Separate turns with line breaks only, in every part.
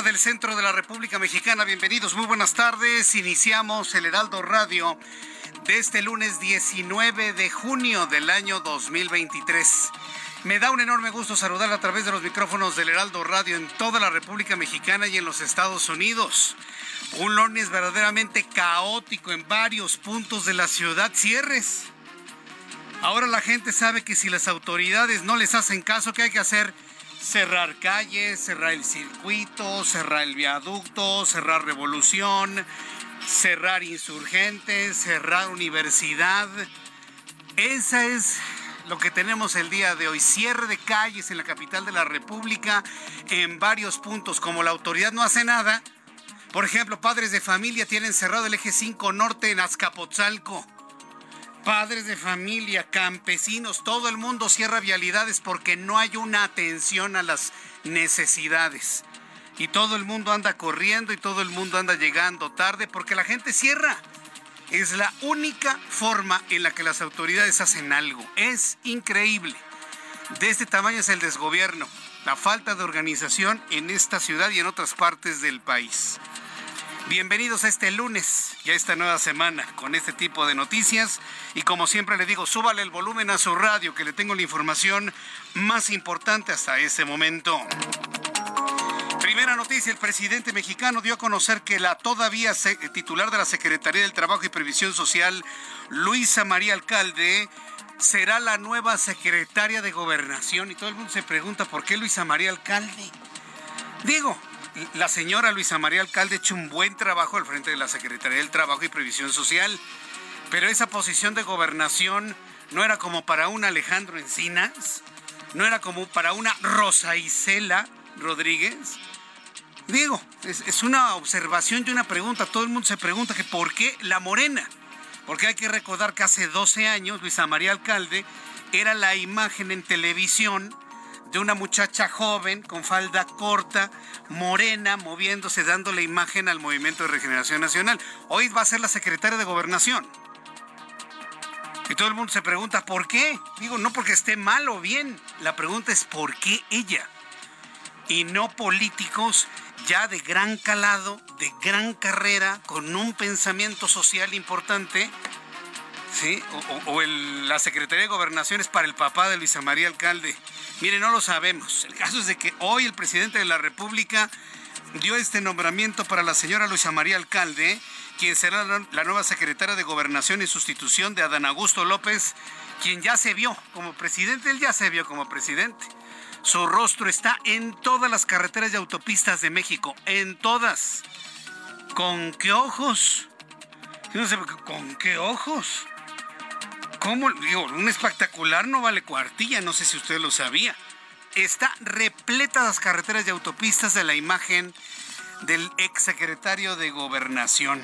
Hora del centro de la República Mexicana. Bienvenidos, muy buenas tardes. Iniciamos el Heraldo Radio de este lunes 19 de junio del año 2023. Me da un enorme gusto saludar a través de los micrófonos del Heraldo Radio en toda la República Mexicana y en los Estados Unidos. Un lunes verdaderamente caótico en varios puntos de la ciudad. Cierres. Ahora la gente sabe que si las autoridades no les hacen caso, ¿qué hay que hacer? Cerrar calles, cerrar el circuito, cerrar el viaducto, cerrar revolución, cerrar insurgentes, cerrar universidad. Esa es lo que tenemos el día de hoy. Cierre de calles en la capital de la República en varios puntos. Como la autoridad no hace nada, por ejemplo, padres de familia tienen cerrado el eje 5 norte en Azcapotzalco. Padres de familia, campesinos, todo el mundo cierra vialidades porque no hay una atención a las necesidades. Y todo el mundo anda corriendo y todo el mundo anda llegando tarde porque la gente cierra. Es la única forma en la que las autoridades hacen algo. Es increíble. De este tamaño es el desgobierno, la falta de organización en esta ciudad y en otras partes del país. Bienvenidos a este lunes y a esta nueva semana con este tipo de noticias. Y como siempre le digo, súbale el volumen a su radio que le tengo la información más importante hasta ese momento. Primera noticia, el presidente mexicano dio a conocer que la todavía se- titular de la Secretaría del Trabajo y Previsión Social, Luisa María Alcalde, será la nueva secretaria de Gobernación. Y todo el mundo se pregunta por qué Luisa María Alcalde. Digo, la señora Luisa María Alcalde ha hecho un buen trabajo al frente de la Secretaría del Trabajo y Previsión Social, pero esa posición de gobernación no era como para un Alejandro Encinas, no era como para una Rosa Isela Rodríguez. Digo, es, es una observación y una pregunta. Todo el mundo se pregunta que por qué la morena. Porque hay que recordar que hace 12 años Luisa María Alcalde era la imagen en televisión de una muchacha joven con falda corta, morena, moviéndose, dando la imagen al Movimiento de Regeneración Nacional. Hoy va a ser la secretaria de Gobernación. Y todo el mundo se pregunta, ¿por qué? Digo, no porque esté mal o bien. La pregunta es, ¿por qué ella? Y no políticos ya de gran calado, de gran carrera, con un pensamiento social importante. ¿Sí? O, la Secretaría de Gobernación es para el papá de Luisa María Alcalde. Mire, no lo sabemos. El caso es de que hoy el presidente de la República dio este nombramiento para la señora Luisa María Alcalde, quien será la nueva secretaria de Gobernación en sustitución de Adán Augusto López, quien ya se vio como presidente, él ya se vio como presidente. Su rostro está en todas las carreteras y autopistas de México, en todas. ¿Con qué ojos? No sé, ¿con qué ojos? ¿Cómo? Digo, un espectacular no vale cuartilla, no sé si usted lo sabía. Está repleta las carreteras y autopistas de la imagen del exsecretario de Gobernación.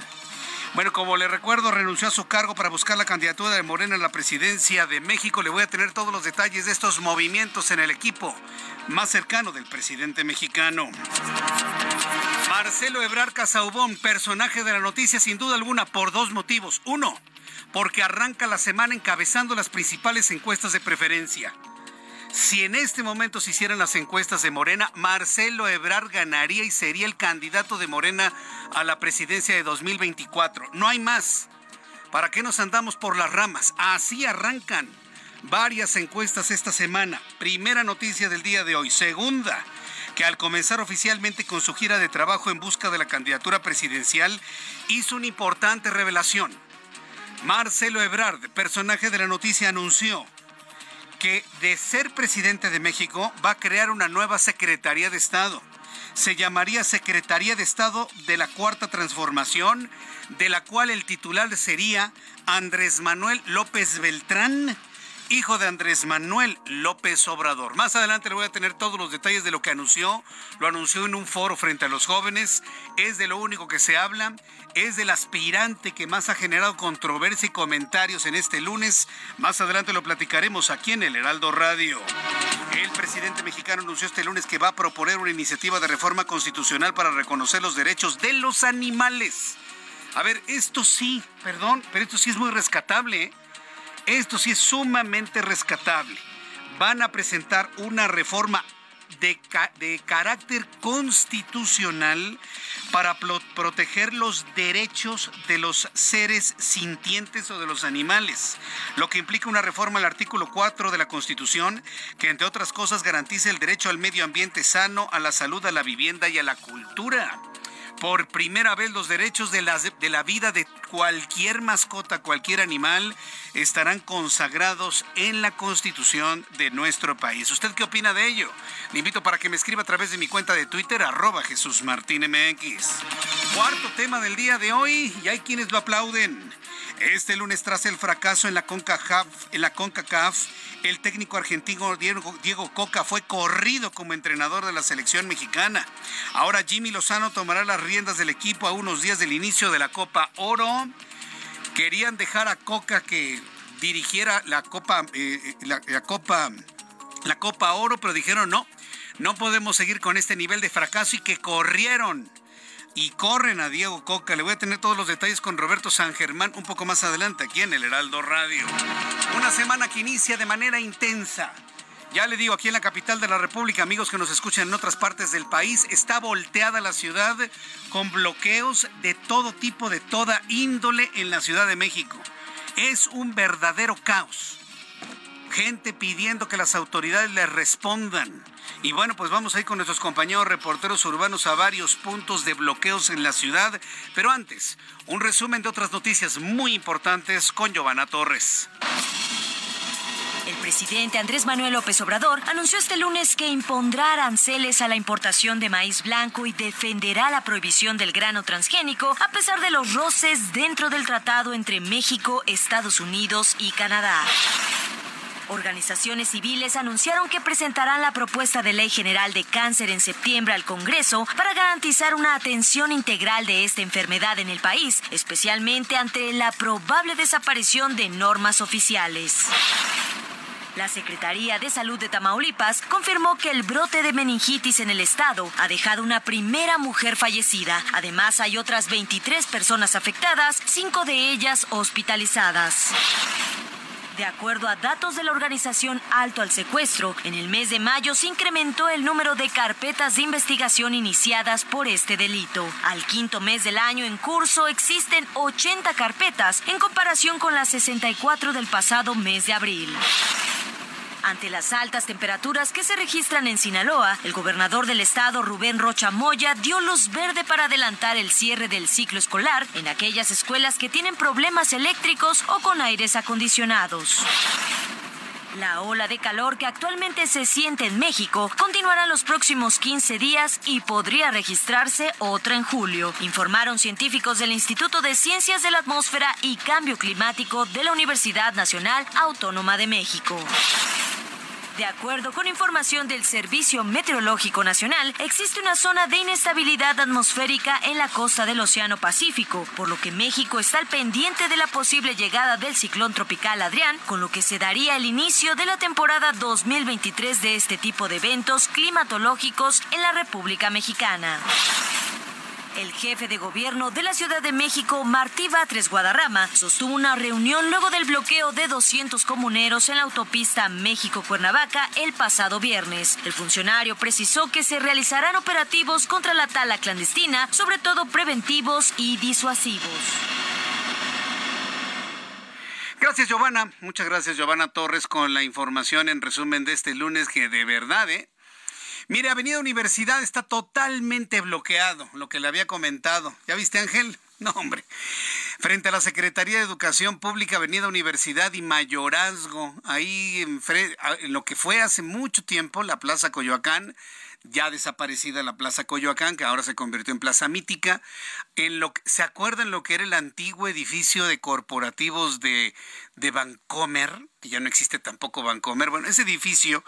Bueno, como le recuerdo, renunció a su cargo para buscar la candidatura de Morena a la presidencia de México. Le voy a tener todos los detalles de estos movimientos en el equipo más cercano del presidente mexicano. Marcelo Ebrar Casaubón, personaje de la noticia sin duda alguna por dos motivos. Uno, porque arranca la semana encabezando las principales encuestas de preferencia. Si en este momento se hicieran las encuestas de Morena, Marcelo Ebrard ganaría y sería el candidato de Morena a la presidencia de 2024. No hay más. ¿Para qué nos andamos por las ramas? Así arrancan varias encuestas esta semana. Primera noticia del día de hoy. Segunda, que al comenzar oficialmente con su gira de trabajo en busca de la candidatura presidencial, hizo una importante revelación. Marcelo Ebrard, personaje de la noticia, anunció que de ser presidente de México va a crear una nueva Secretaría de Estado. Se llamaría Secretaría de Estado de la Cuarta Transformación, de la cual el titular sería Andrés Manuel López Beltrán hijo de Andrés Manuel López Obrador. Más adelante le voy a tener todos los detalles de lo que anunció. Lo anunció en un foro frente a los jóvenes. Es de lo único que se habla. Es del aspirante que más ha generado controversia y comentarios en este lunes. Más adelante lo platicaremos aquí en el Heraldo Radio. El presidente mexicano anunció este lunes que va a proponer una iniciativa de reforma constitucional para reconocer los derechos de los animales. A ver, esto sí, perdón, pero esto sí es muy rescatable. ¿eh? Esto sí es sumamente rescatable. Van a presentar una reforma de, carácter constitucional para proteger los derechos de los seres sintientes o de los animales, lo que implica una reforma al artículo 4 de la Constitución que, entre otras cosas, garantiza el derecho al medio ambiente sano, a la salud, a la vivienda y a la cultura. Por primera vez los derechos de la, de la vida de cualquier mascota, cualquier animal, estarán consagrados en la constitución de nuestro país. ¿Usted qué opina de ello? Le invito para que me escriba a través de mi cuenta de Twitter, arroba Jesús Martín MX. Cuarto tema del día de hoy, y hay quienes lo aplauden. Este lunes, tras el fracaso en la CONCACAF, en la CONCACAF el técnico argentino Diego, Coca fue corrido como entrenador de la selección mexicana. Ahora Jimmy Lozano tomará las riendas del equipo a unos días del inicio de la Copa Oro. Querían dejar a Coca que dirigiera la Copa, eh, la, Copa, la Copa Oro, pero dijeron no, no podemos seguir con este nivel de fracaso y que corrieron y corren a Diego Coca. Le voy a tener todos los detalles con Roberto San Germán un poco más adelante aquí en el Heraldo Radio. Una semana que inicia de manera intensa. Ya le digo, aquí en la capital de la República, amigos que nos escuchan en otras partes del país, está volteada la ciudad con bloqueos de todo tipo, de toda índole en la Ciudad de México. Es un verdadero caos. Gente pidiendo que las autoridades les respondan y bueno, pues vamos a ir con nuestros compañeros reporteros urbanos a varios puntos de bloqueos en la ciudad. Pero antes, un resumen de otras noticias muy importantes con Giovanna Torres.
El presidente Andrés Manuel López Obrador anunció este lunes que impondrá aranceles a la importación de maíz blanco y defenderá la prohibición del grano transgénico a pesar de los roces dentro del tratado entre México, Estados Unidos y Canadá. Organizaciones civiles anunciaron que presentarán la propuesta de ley general de cáncer en septiembre al Congreso para garantizar una atención integral de esta enfermedad en el país, especialmente ante la probable desaparición de normas oficiales. La Secretaría de Salud de Tamaulipas confirmó que el brote de meningitis en el estado ha dejado una primera mujer fallecida. Además, hay otras 23 personas afectadas, cinco de ellas hospitalizadas. De acuerdo a datos de la organización Alto al Secuestro, en el mes de mayo se incrementó el número de carpetas de investigación iniciadas por este delito. Al quinto mes del año en curso existen 80 carpetas en comparación con las 64 del pasado mes de abril. Ante las altas temperaturas que se registran en Sinaloa, el gobernador del estado, Rubén Rocha Moya, dio luz verde para adelantar el cierre del ciclo escolar en aquellas escuelas que tienen problemas eléctricos o con aires acondicionados. La ola de calor que actualmente se siente en México continuará los próximos 15 días y podría registrarse otra en julio, informaron científicos del Instituto de Ciencias de la Atmósfera y Cambio Climático de la Universidad Nacional Autónoma de México. De acuerdo con información del Servicio Meteorológico Nacional, existe una zona de inestabilidad atmosférica en la costa del Océano Pacífico, por lo que México está al pendiente de la posible llegada del ciclón tropical Adrián, con lo que se daría el inicio de la temporada 2023 de este tipo de eventos climatológicos en la República Mexicana. El jefe de gobierno de la Ciudad de México, Martí Batres Guadarrama, sostuvo una reunión luego del bloqueo de 200 comuneros en la autopista México-Cuernavaca el pasado viernes. El funcionario precisó que se realizarán operativos contra la tala clandestina, sobre todo preventivos y disuasivos.
Gracias, Giovanna. Muchas gracias, Giovanna Torres, con la información en resumen de este lunes que de verdad, ¿eh? Mire, Avenida Universidad está totalmente bloqueado, lo que le había comentado. ¿Ya viste, Ángel? No, hombre. Frente a la Secretaría de Educación Pública, Avenida Universidad y Mayorazgo, ahí en, en lo que fue hace mucho tiempo la Plaza Coyoacán, ya desaparecida la Plaza Coyoacán, que ahora se convirtió en Plaza Mítica. En lo ¿Se acuerdan lo que era el antiguo edificio de corporativos de, de Vancomer? Que ya no existe tampoco Vancomer. Bueno, ese edificio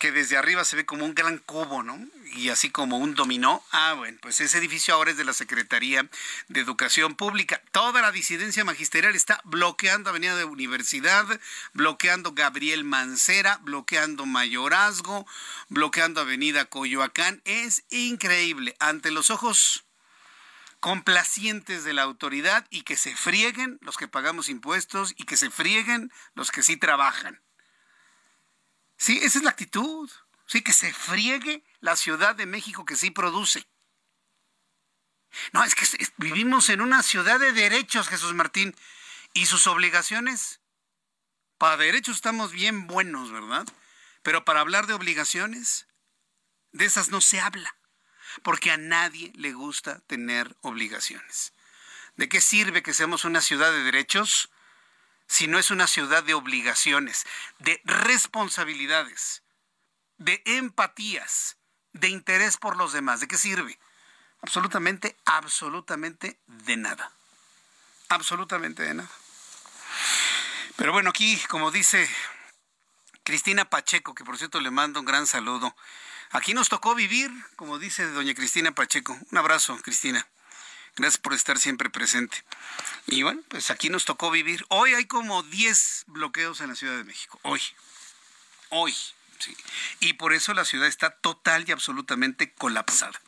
que desde arriba se ve como un gran cubo, ¿no? Y así como un dominó. Ah, bueno, pues ese edificio ahora es de la Secretaría de Educación Pública. Toda la disidencia magisterial está bloqueando Avenida de Universidad, bloqueando Gabriel Mancera, bloqueando Mayorazgo, bloqueando Avenida Coyoacán. Es increíble. Ante los ojos complacientes de la autoridad y que se frieguen los que pagamos impuestos y que se frieguen los que sí trabajan. Sí, esa es la actitud. Sí, que se friegue la Ciudad de México que sí produce. No, es que vivimos en una ciudad de derechos, Jesús Martín, y sus obligaciones. Para derechos estamos bien buenos, ¿verdad? Pero para hablar de obligaciones, de esas no se habla, porque a nadie le gusta tener obligaciones. ¿De qué sirve que seamos una ciudad de derechos si no es una ciudad de obligaciones, de responsabilidades, de empatías, de interés por los demás. ¿De qué sirve? Absolutamente, absolutamente de nada. Absolutamente de nada. Pero bueno, aquí, como dice Cristina Pacheco, que por cierto le mando un gran saludo. Aquí nos tocó vivir, como dice doña Cristina Pacheco. Un abrazo, Cristina. Gracias por estar siempre presente. Y bueno, pues aquí nos tocó vivir. Hoy hay como 10 bloqueos en la Ciudad de México. Hoy. Hoy. Y por eso la ciudad está total y absolutamente colapsada.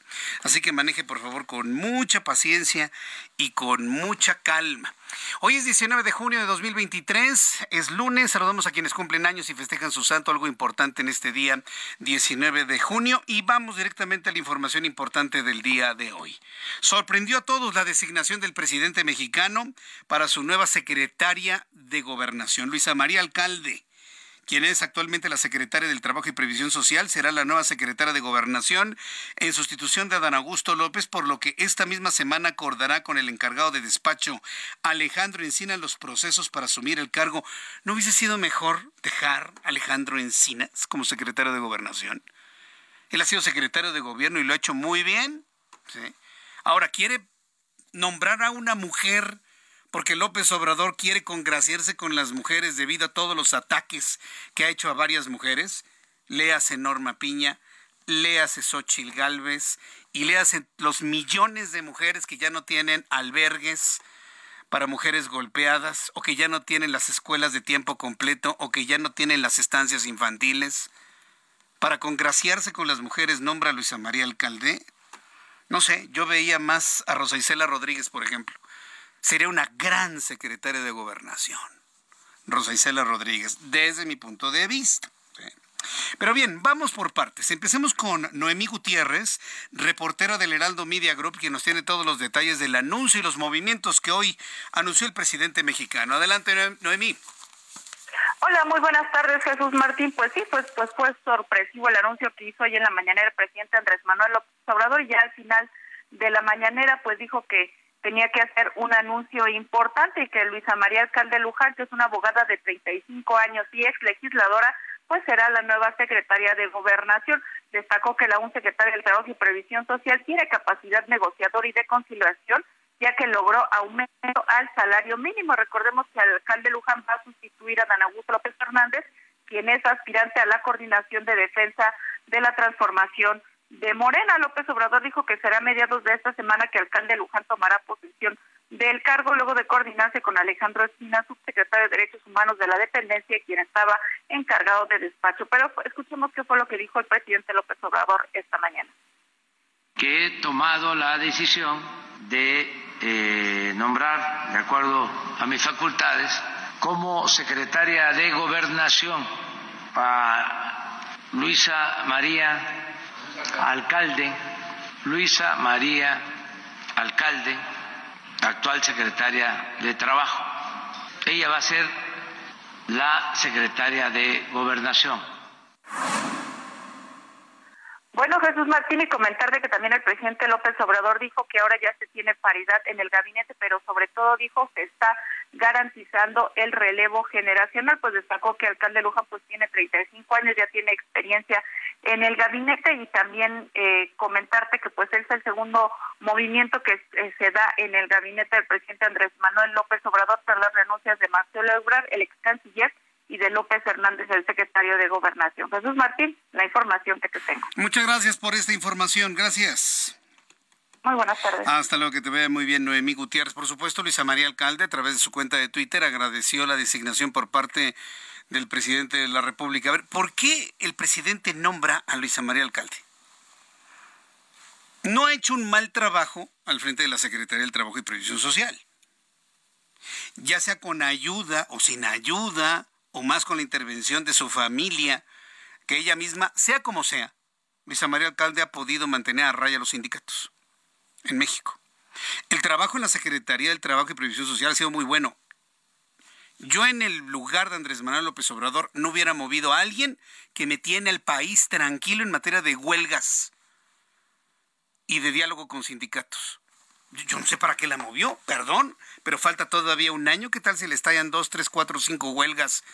Así que maneje por favor con mucha paciencia y con mucha calma. Hoy es 19 de junio de 2023, es lunes, saludamos a quienes cumplen años y festejan su santo, algo importante en este día 19 de junio y vamos directamente a la información importante del día de hoy. Sorprendió a todos la designación del presidente mexicano para su nueva secretaria de gobernación, Luisa María Alcalde quien es actualmente la secretaria del Trabajo y Previsión Social, será la nueva secretaria de Gobernación en sustitución de Adán Augusto López, por lo que esta misma semana acordará con el encargado de despacho, Alejandro Encina, los procesos para asumir el cargo. ¿No hubiese sido mejor dejar a Alejandro Encinas como secretario de Gobernación? Él ha sido secretario de Gobierno y lo ha hecho muy bien. Ahora quiere nombrar a una mujer porque López Obrador quiere congraciarse con las mujeres debido a todos los ataques que ha hecho a varias mujeres. Léase Norma Piña, léase Xochil Gálvez y léase los millones de mujeres que ya no tienen albergues para mujeres golpeadas o que ya no tienen las escuelas de tiempo completo o que ya no tienen las estancias infantiles. Para congraciarse con las mujeres nombra a Luisa María Alcalde. No sé, yo veía más a Rosa Isela Rodríguez, por ejemplo sería una gran secretaria de gobernación, Rosa Isela Rodríguez, desde mi punto de vista. Pero bien, vamos por partes. Empecemos con Noemí Gutiérrez, reportera del Heraldo Media Group, quien nos tiene todos los detalles del anuncio y los movimientos que hoy anunció el presidente mexicano. Adelante, Noemí.
Hola, muy buenas tardes, Jesús Martín. Pues sí, pues, pues fue sorpresivo el anuncio que hizo hoy en la mañanera el presidente Andrés Manuel López Obrador y ya al final de la mañanera pues dijo que tenía que hacer un anuncio importante y que Luisa María Alcalde Luján, que es una abogada de 35 años y ex legisladora, pues será la nueva secretaria de Gobernación. Destacó que la un secretaria del Trabajo y Previsión Social tiene capacidad negociadora y de conciliación, ya que logró aumento al salario mínimo. Recordemos que el alcalde Luján va a sustituir a Dan Augusto López Fernández, quien es aspirante a la coordinación de defensa de la transformación de Morena. López Obrador dijo que será a mediados de esta semana que el alcalde Luján tomará posesión del cargo luego de coordinarse con Alejandro Espina, subsecretario de Derechos Humanos de la dependencia, quien estaba encargado de despacho. Pero escuchemos qué fue lo que dijo el presidente López Obrador esta mañana.
Que he tomado la decisión de eh, nombrar, de acuerdo a mis facultades, como secretaria de Gobernación a Luisa María Alcalde, Luisa María Alcalde, actual secretaria de Trabajo. Ella va a ser la secretaria de Gobernación.
Bueno, Jesús Martín, y comentar de que también el presidente López Obrador dijo que ahora ya se tiene paridad en el gabinete, pero sobre todo dijo que está garantizando el relevo generacional, pues destacó que el alcalde Luja pues tiene 35 años, ya tiene experiencia en el gabinete y también eh, comentarte que pues es el segundo movimiento que eh, se da en el gabinete del presidente Andrés Manuel López Obrador tras las renuncias de Marcelo Ebrard, el ex canciller, y de López Hernández, el secretario de Gobernación. Jesús Martín, la información que te tengo.
Muchas gracias por esta información. Gracias.
Muy buenas tardes.
Hasta luego, que te vea muy bien, Noemí Gutiérrez. Por supuesto, Luisa María Alcalde, a través de su cuenta de Twitter, agradeció la designación por parte del presidente de la República. A ver, ¿por qué el presidente nombra a Luisa María Alcalde? No ha hecho un mal trabajo al frente de la Secretaría del Trabajo y Previsión Social. Ya sea con ayuda o sin ayuda, o más con la intervención de su familia, que ella misma, sea como sea, Luisa María Alcalde ha podido mantener a raya los sindicatos en México. El trabajo en la Secretaría del Trabajo y Previsión Social ha sido muy bueno. Yo en el lugar de Andrés Manuel López Obrador no hubiera movido a alguien que me tiene el país tranquilo en materia de huelgas y de diálogo con sindicatos. Yo no sé para qué la movió, perdón, pero falta todavía un año. ¿Qué tal si le estallan dos, tres, cuatro, cinco huelgas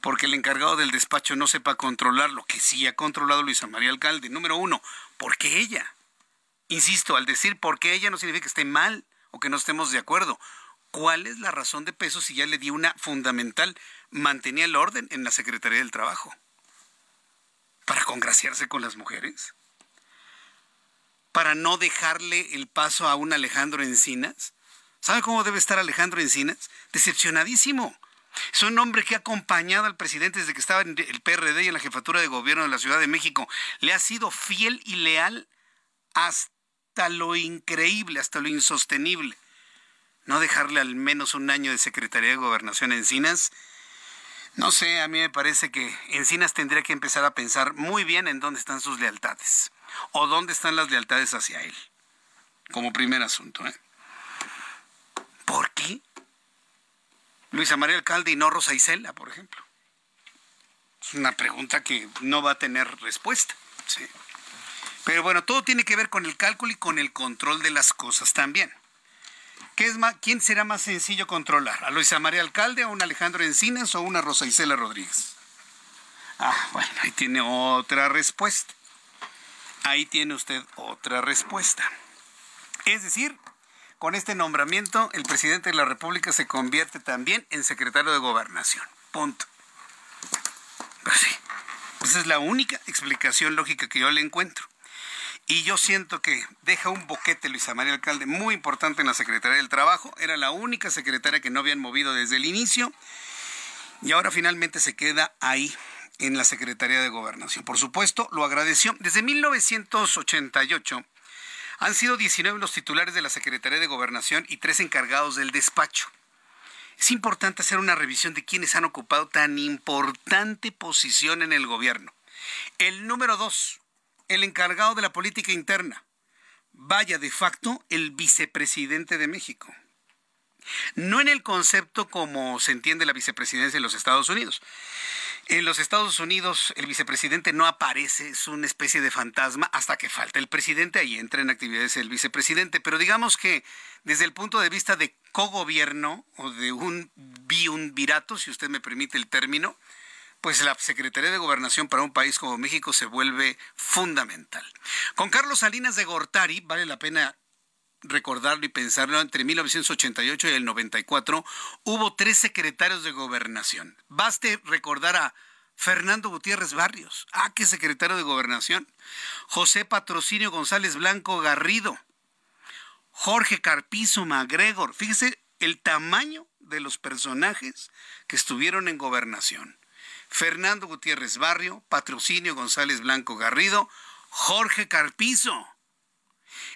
porque el encargado del despacho no sepa controlar lo que sí ha controlado Luisa María Alcalde? Número uno, ¿por qué ella? Insisto, al decir por qué ella no significa que esté mal o que no estemos de acuerdo. ¿Cuál es la razón de peso si ya le dio una fundamental? Mantenía el orden en la Secretaría del Trabajo. ¿Para congraciarse con las mujeres? para no dejarle el paso a un Alejandro Encinas? ¿Sabe cómo debe estar Alejandro Encinas? Decepcionadísimo. Es un hombre que ha acompañado al presidente desde que estaba en el PRD y en la jefatura de gobierno de la Ciudad de México. Le ha sido fiel y leal hasta lo increíble, hasta lo insostenible. No dejarle al menos un año de Secretaría de Gobernación a Encinas. No sé, a mí me parece que Encinas tendría que empezar a pensar muy bien en dónde están sus lealtades o dónde están las lealtades hacia él. Como primer asunto. ¿eh? ¿Por qué? Luisa María Alcalde y no Rosa Isela, por ejemplo. Es una pregunta que no va a tener respuesta. Pero bueno, todo tiene que ver con el cálculo y con el control de las cosas también. ¿Qué es más, ¿Quién será más sencillo controlar? ¿A Luisa María Alcalde, a un Alejandro Encinas o a una Rosa Isela Rodríguez? Ah, bueno, ahí tiene otra respuesta. Ahí tiene usted otra respuesta. Es decir, con este nombramiento, el presidente de la República se convierte también en secretario de Gobernación. Punto. Pues esa es la única explicación lógica que yo le encuentro. Y yo siento que deja un boquete Luisa María Alcalde muy importante en la Secretaría del Trabajo. Era la única secretaria que no habían movido desde el inicio. Y ahora finalmente se queda ahí en la Secretaría de Gobernación. Por supuesto, lo agradeció. Desde 1988 han sido 19 los titulares de la Secretaría de Gobernación y tres encargados del despacho. Es importante hacer una revisión de quienes han ocupado tan importante posición en el gobierno. El número dos, el encargado de la política interna. Vaya de facto el vicepresidente de México. No en el concepto como se entiende la vicepresidencia en los Estados Unidos, en los Estados Unidos el vicepresidente no aparece, es una especie de fantasma hasta que falta el presidente, ahí entra en actividades el vicepresidente, pero digamos que desde el punto de vista de cogobierno o de un biunvirato, si usted me permite el término, pues la Secretaría de Gobernación para un país como México se vuelve fundamental. Con Carlos Salinas de Gortari, vale la pena recordarlo y pensarlo, entre 1988 y el 94 hubo tres secretarios de gobernación. Baste recordar a Fernando Gutiérrez Barrios. Ah, que secretario de Gobernación. José Patrocinio González Blanco Garrido. Jorge Carpizo MacGregor. Fíjese el tamaño de los personajes que estuvieron en gobernación. Fernando Gutiérrez Barrio, Patrocinio González Blanco Garrido, Jorge Carpizo.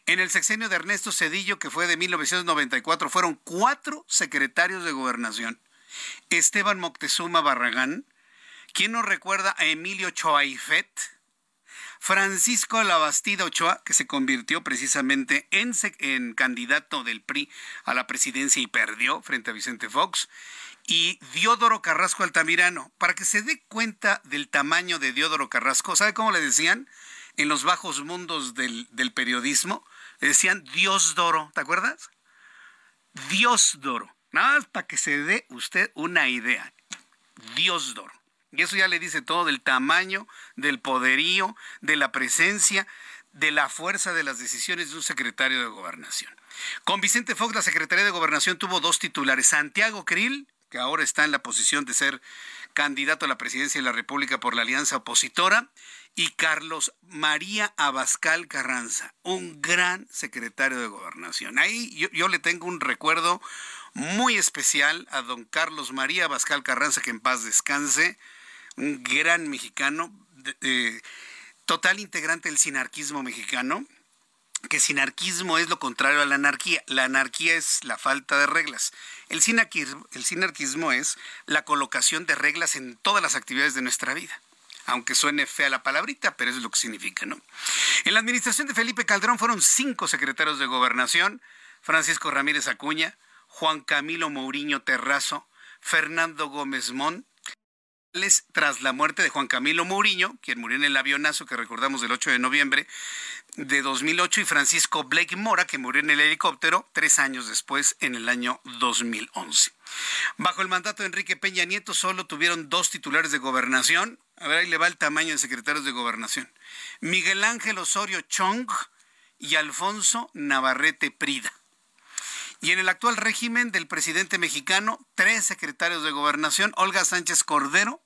En el sexenio de Ernesto Cedillo, que fue de 1994, fueron cuatro secretarios de gobernación. Esteban Moctezuma Barragán, ¿Quién nos recuerda a Emilio Choaifet? Francisco Labastida Ochoa, que se convirtió precisamente en, en, candidato del PRI a la presidencia y perdió frente a Vicente Fox, y Diodoro Carrasco Altamirano. Para que se dé cuenta del tamaño de Diodoro Carrasco, ¿sabe cómo le decían? En los bajos mundos del, del periodismo, le decían Dios Doro, ¿te acuerdas? Dios Doro. Nada más para que se dé usted una idea. Dios Doro. Y eso ya le dice todo del tamaño, del poderío, de la presencia, de la fuerza de las decisiones de un secretario de gobernación. Con Vicente Fox, la Secretaría de Gobernación tuvo dos titulares. Santiago Krill, que ahora está en la posición de ser candidato a la presidencia de la República por la alianza opositora, y Carlos María Abascal Carranza, un gran secretario de gobernación. Ahí yo, le tengo un recuerdo muy especial a don Carlos María Abascal Carranza, que en paz descanse, un gran mexicano, total integrante del sinarquismo mexicano, que sinarquismo es lo contrario a la anarquía. La anarquía es la falta de reglas. El sinarquismo, es la colocación de reglas en todas las actividades de nuestra vida. Aunque suene fea la palabrita, pero es lo que significa, ¿no? En la administración de Felipe Calderón fueron cinco secretarios de gobernación, Francisco Ramírez Acuña, Juan Camilo Mourinho Terrazo, Fernando Gómez Mont, tras la muerte de Juan Camilo Mourinho, quien murió en el avionazo que recordamos del 8 de noviembre de 2008, y Francisco Blake Mora, que murió en el helicóptero tres años después, en el año 2011. Bajo el mandato de Enrique Peña Nieto solo tuvieron dos titulares de gobernación. A ver, ahí le va el tamaño de secretarios de gobernación. Miguel Ángel Osorio Chong y Alfonso Navarrete Prida. Y en el actual régimen del presidente mexicano, tres secretarios de gobernación, Olga Sánchez Cordero,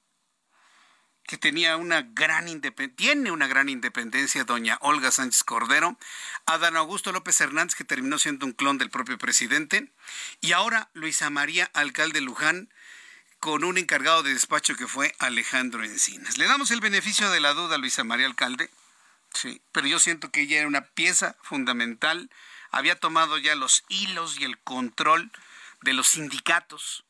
que tenía una gran tiene una gran independencia, doña Olga Sánchez Cordero, Adán Augusto López Hernández, que terminó siendo un clon del propio presidente, y ahora Luisa María Alcalde Luján, con un encargado de despacho que fue Alejandro Encinas. Le damos el beneficio de la duda a Luisa María Alcalde, sí, pero yo siento que ella era una pieza fundamental, había tomado ya los hilos y el control de los sindicatos,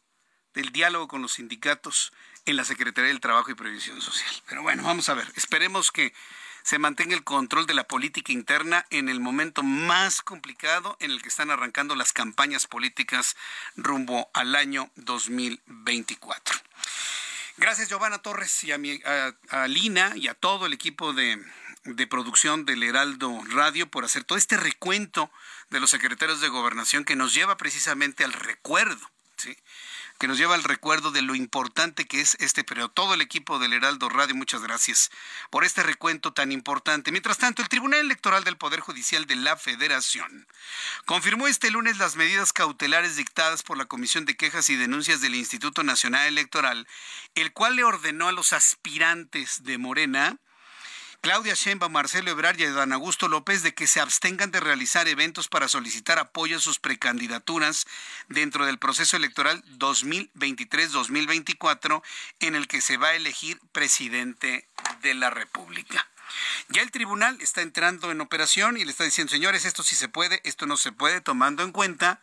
del diálogo con los sindicatos, en la Secretaría del Trabajo y Previsión Social. Pero bueno, vamos a ver, esperemos que se mantenga el control de la política interna en el momento más complicado en el que están arrancando las campañas políticas rumbo al año 2024. Gracias Giovanna Torres y a, mi, a, Lina y a todo el equipo de, de producción del Heraldo Radio por hacer todo este recuento de los secretarios de gobernación que nos lleva precisamente al recuerdo. ¿sí? Que nos lleva al recuerdo de lo importante que es este periodo. Todo el equipo del Heraldo Radio, muchas gracias por este recuento tan importante. Mientras tanto, el Tribunal Electoral del Poder Judicial de la Federación confirmó este lunes las medidas cautelares dictadas por la Comisión de Quejas y Denuncias del Instituto Nacional Electoral, el cual le ordenó a los aspirantes de Morena Claudia Sheinbaum, Marcelo Ebrard y Dan Augusto López de que se abstengan de realizar eventos para solicitar apoyo a sus precandidaturas dentro del proceso electoral 2023-2024 en el que se va a elegir presidente de la República. Ya el tribunal está entrando en operación y le está diciendo, señores, esto sí se puede, esto no se puede, tomando en cuenta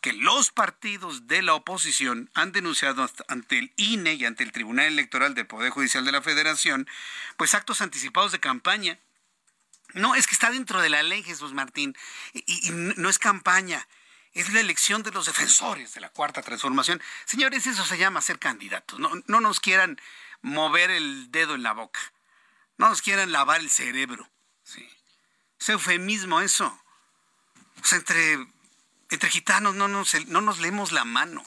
que los partidos de la oposición han denunciado ante el INE y ante el Tribunal Electoral del Poder Judicial de la Federación, pues actos anticipados de campaña. No, es que está dentro de la ley, Jesús Martín, y, no es campaña, es la elección de los defensores de la cuarta transformación. Señores, eso se llama ser candidatos. No, no nos quieran mover el dedo en la boca, no nos quieran lavar el cerebro. ¿sí? Es eufemismo eso. O sea, entre entre gitanos no nos, no nos leemos la mano.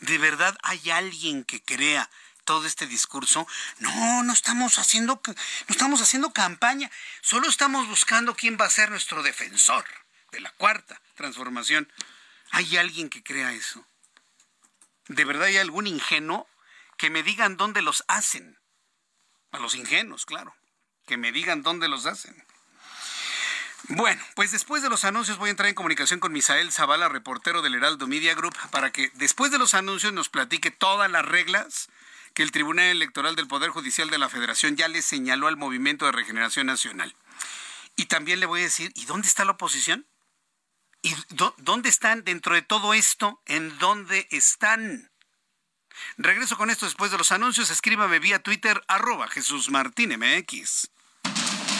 ¿De verdad hay alguien que crea todo este discurso? No, no estamos haciendo, no estamos haciendo campaña. Solo estamos buscando quién va a ser nuestro defensor de la cuarta transformación. ¿Hay alguien que crea eso? ¿De verdad hay algún ingenuo que me digan dónde los hacen? a los ingenuos, claro, que me digan dónde los hacen. Bueno, pues después de los anuncios voy a entrar en comunicación con Misael Zavala, reportero del Heraldo Media Group, para que después de los anuncios nos platique todas las reglas que el Tribunal Electoral del Poder Judicial de la Federación ya le señaló al Movimiento de Regeneración Nacional. Y también le voy a decir, ¿y dónde está la oposición? ¿Y dónde están dentro de todo esto? ¿En dónde están? Regreso con esto después de los anuncios. Escríbame vía Twitter, arroba Jesús Martín MX.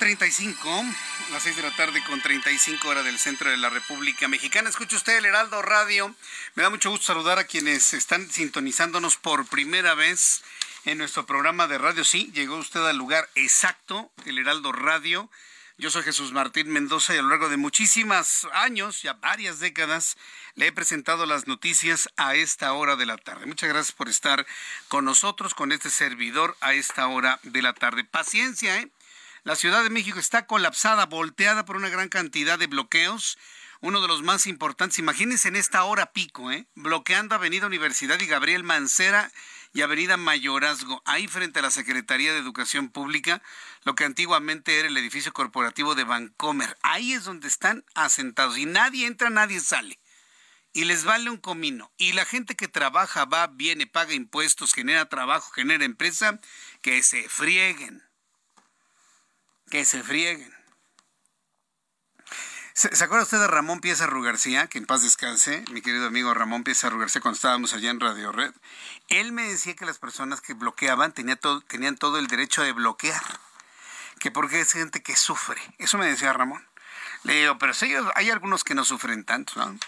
35, las 6 de la tarde con 35 horas del centro de la República Mexicana. Escucha usted el Heraldo Radio. Me da mucho gusto saludar a quienes están sintonizándonos por primera vez en nuestro programa de radio. Sí, llegó usted al lugar exacto, el Heraldo Radio. Yo soy Jesús Martín Mendoza y a lo largo de muchísimos años, ya varias décadas, le he presentado las noticias a esta hora de la tarde. Muchas gracias por estar con nosotros, con este servidor a esta hora de la tarde. Paciencia, ¿eh? La Ciudad de México está colapsada, volteada por una gran cantidad de bloqueos. Uno de los más importantes, imagínense en esta hora pico, ¿eh? bloqueando Avenida Universidad y Gabriel Mancera y Avenida Mayorazgo, ahí frente a la Secretaría de Educación Pública, lo que antiguamente era el edificio corporativo de Vancomer. Ahí es donde están asentados y nadie entra, nadie sale. Y les vale un comino. Y la gente que trabaja, va, viene, paga impuestos, genera trabajo, genera empresa, que se frieguen. Que se frieguen. ¿Se, acuerda usted de Ramón Piezarru García? Que en paz descanse, mi querido amigo Ramón Piezarru García, cuando estábamos allá en Radio Red. Él me decía que las personas que bloqueaban tenían todo, tenían todo el derecho de bloquear. Que porque es gente que sufre. Eso me decía Ramón. Le digo, pero si hay algunos que no sufren tanto, ¿no?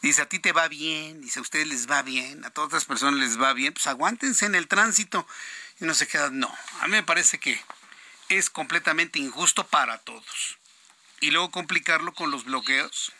Dice, a ti te va bien, dice, a ustedes les va bien, a todas las personas les va bien, pues aguántense en el tránsito. Y no se queda, no, a mí me parece que es completamente injusto para todos y luego complicarlo con los bloqueos.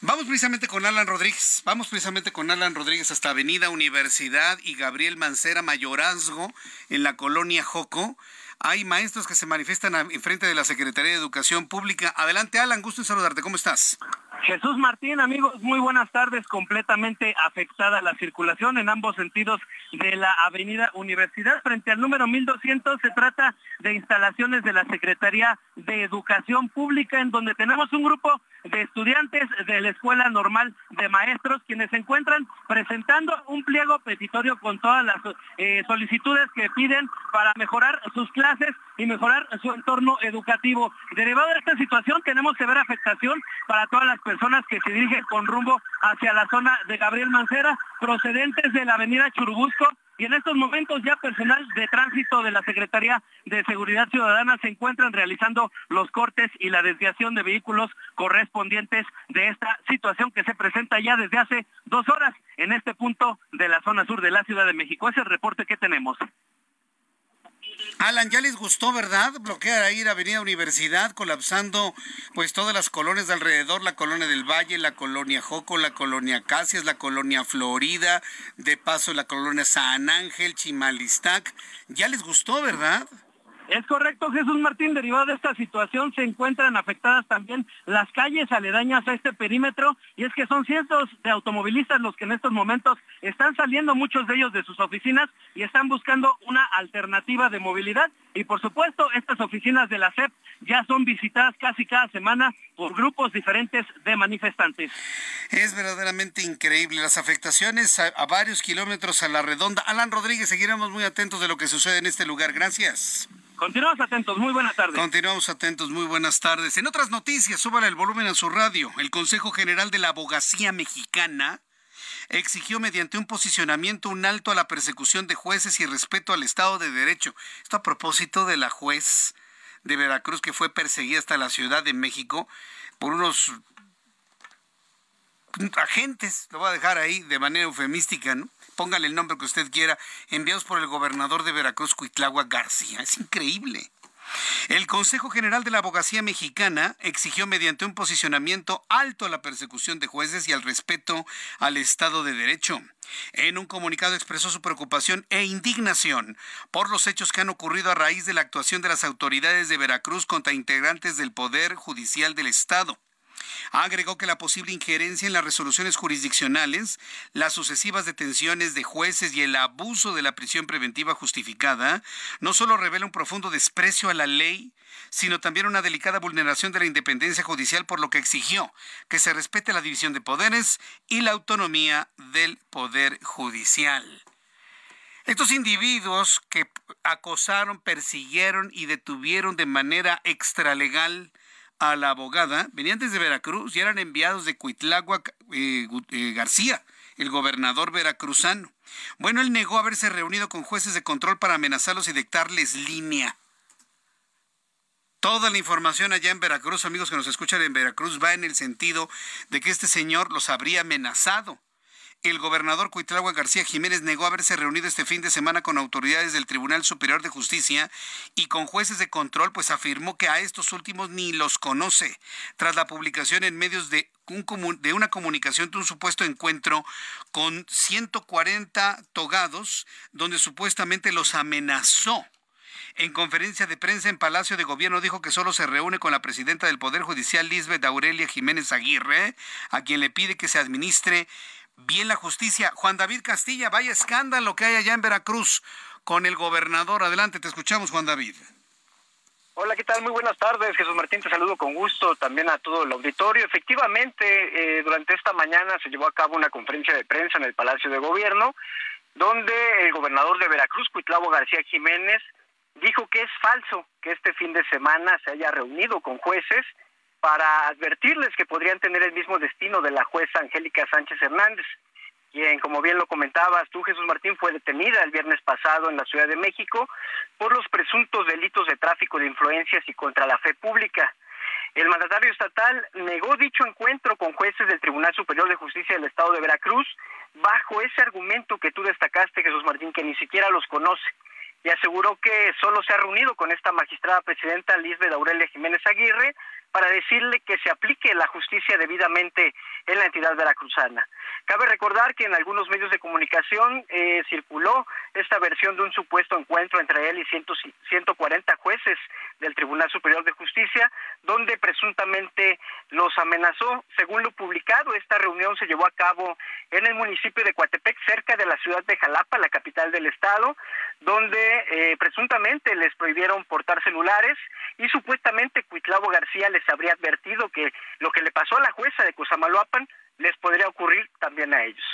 Vamos precisamente con Alan Rodríguez. Vamos precisamente con Alan Rodríguez hasta Avenida Universidad y Gabriel Mancera Mayorazgo en la colonia Joco. Hay maestros que se manifiestan en frente de la Secretaría de Educación Pública. Adelante, Alan, gusto en saludarte. ¿Cómo estás?
Jesús Martín, amigos, muy buenas tardes. Completamente afectada la circulación en ambos sentidos de la Avenida Universidad. Frente al número 1200 se trata de instalaciones de la Secretaría de Educación Pública, en donde tenemos un grupo de estudiantes de la Escuela Normal de Maestros, quienes se encuentran presentando un pliego petitorio con todas las eh, solicitudes que piden para mejorar sus clases y mejorar su entorno educativo. Derivado de esta situación, tenemos severa afectación para todas las personas que se dirigen con rumbo hacia la zona de Gabriel Mancera, procedentes de la avenida Churubusco, y en estos momentos ya personal de tránsito de la Secretaría de Seguridad Ciudadana se encuentran realizando los cortes y la desviación de vehículos correspondientes de esta situación que se presenta ya desde hace dos horas en este punto de la zona sur de la Ciudad de México. Ese es el reporte que tenemos.
Alan, ya les gustó, ¿verdad? Bloquear ahí la Avenida Universidad, colapsando pues todas las colonias de alrededor, la colonia del Valle, la colonia Joco, la colonia Casias, la colonia Florida, de paso la colonia San Ángel, Chimalistac. Ya les gustó, ¿verdad?
Es correcto, Jesús Martín. Derivado de esta situación se encuentran afectadas también las calles aledañas a este perímetro y es que son cientos de automovilistas los que en estos momentos están saliendo, muchos de ellos de sus oficinas y están buscando una alternativa de movilidad. Y por supuesto, estas oficinas de la SEP ya son visitadas casi cada semana por grupos diferentes de manifestantes.
Es verdaderamente increíble las afectaciones a, a varios kilómetros a la redonda. Alan Rodríguez, seguiremos muy atentos de lo que sucede en este lugar. Gracias.
Continuamos atentos, muy buenas tardes.
Continuamos atentos, muy buenas tardes. En otras noticias, súbale el volumen a su radio. El Consejo General de la Abogacía Mexicana exigió mediante un posicionamiento un alto a la persecución de jueces y respeto al Estado de Derecho. Esto a propósito de la juez de Veracruz que fue perseguida hasta la Ciudad de México por unos agentes, lo voy a dejar ahí de manera eufemística, ¿no? Póngale el nombre que usted quiera, enviados por el gobernador de Veracruz, Cuitlagua García. Es increíble. El Consejo General de la Abogacía Mexicana exigió mediante un posicionamiento alto a la persecución de jueces y al respeto al Estado de Derecho. En un comunicado expresó su preocupación e indignación por los hechos que han ocurrido a raíz de la actuación de las autoridades de Veracruz contra integrantes del Poder Judicial del Estado. Agregó que la posible injerencia en las resoluciones jurisdiccionales, las sucesivas detenciones de jueces y el abuso de la prisión preventiva justificada no solo revela un profundo desprecio a la ley, sino también una delicada vulneración de la independencia judicial, por lo que exigió que se respete la división de poderes y la autonomía del Poder Judicial. Estos individuos que acosaron, persiguieron y detuvieron de manera extralegal a la abogada venían desde Veracruz y eran enviados de Cuitláhuac eh, eh, García, el gobernador veracruzano. Bueno, él negó haberse reunido con jueces de control para amenazarlos y dictarles línea. Toda la información allá en Veracruz, amigos que nos escuchan en Veracruz, va en el sentido de que este señor los habría amenazado. El gobernador Cuitlagua García Jiménez negó haberse reunido este fin de semana con autoridades del Tribunal Superior de Justicia y con jueces de control, pues afirmó que a estos últimos ni los conoce, tras la publicación en medios de, de una comunicación de un supuesto encuentro con 140 togados, donde supuestamente los amenazó. En conferencia de prensa en Palacio de Gobierno dijo que solo se reúne con la presidenta del Poder Judicial, Lisbeth Aurelia Jiménez Aguirre, a quien le pide que se administre bien la justicia. Juan David Castilla, vaya escándalo que hay allá en Veracruz con el gobernador. Adelante, te escuchamos, Juan David.
Hola, ¿qué tal? Muy buenas tardes. Jesús Martín, te saludo con gusto también a todo el auditorio. Efectivamente, eh, durante esta mañana se llevó a cabo una conferencia de prensa en el Palacio de Gobierno, donde el gobernador de Veracruz, Cuitlavo García Jiménez, dijo que es falso que este fin de semana se haya reunido con jueces para advertirles que podrían tener el mismo destino de la jueza Angélica Sánchez Hernández, quien, como bien lo comentabas tú, Jesús Martín, fue detenida el viernes pasado en la Ciudad de México por los presuntos delitos de tráfico de influencias y contra la fe pública. El mandatario estatal negó dicho encuentro con jueces del Tribunal Superior de Justicia del Estado de Veracruz bajo ese argumento que tú destacaste, Jesús Martín, que ni siquiera los conoce y aseguró que solo se ha reunido con esta magistrada presidenta Lisbeth Aurelia Jiménez Aguirre para decirle que se aplique la justicia debidamente en la entidad veracruzana. Cabe recordar que en algunos medios de comunicación eh, circuló esta versión de un supuesto encuentro entre él y 140 jueces del Tribunal Superior de Justicia, donde presuntamente los amenazó. Según lo publicado, esta reunión se llevó a cabo en el municipio de Coatepec, cerca de la ciudad de Jalapa, la capital del estado, donde eh, presuntamente les prohibieron portar celulares y supuestamente Cuitlavo García les habría advertido que lo que le pasó a la jueza de Cosamaloapan les podría ocurrir también a ellos.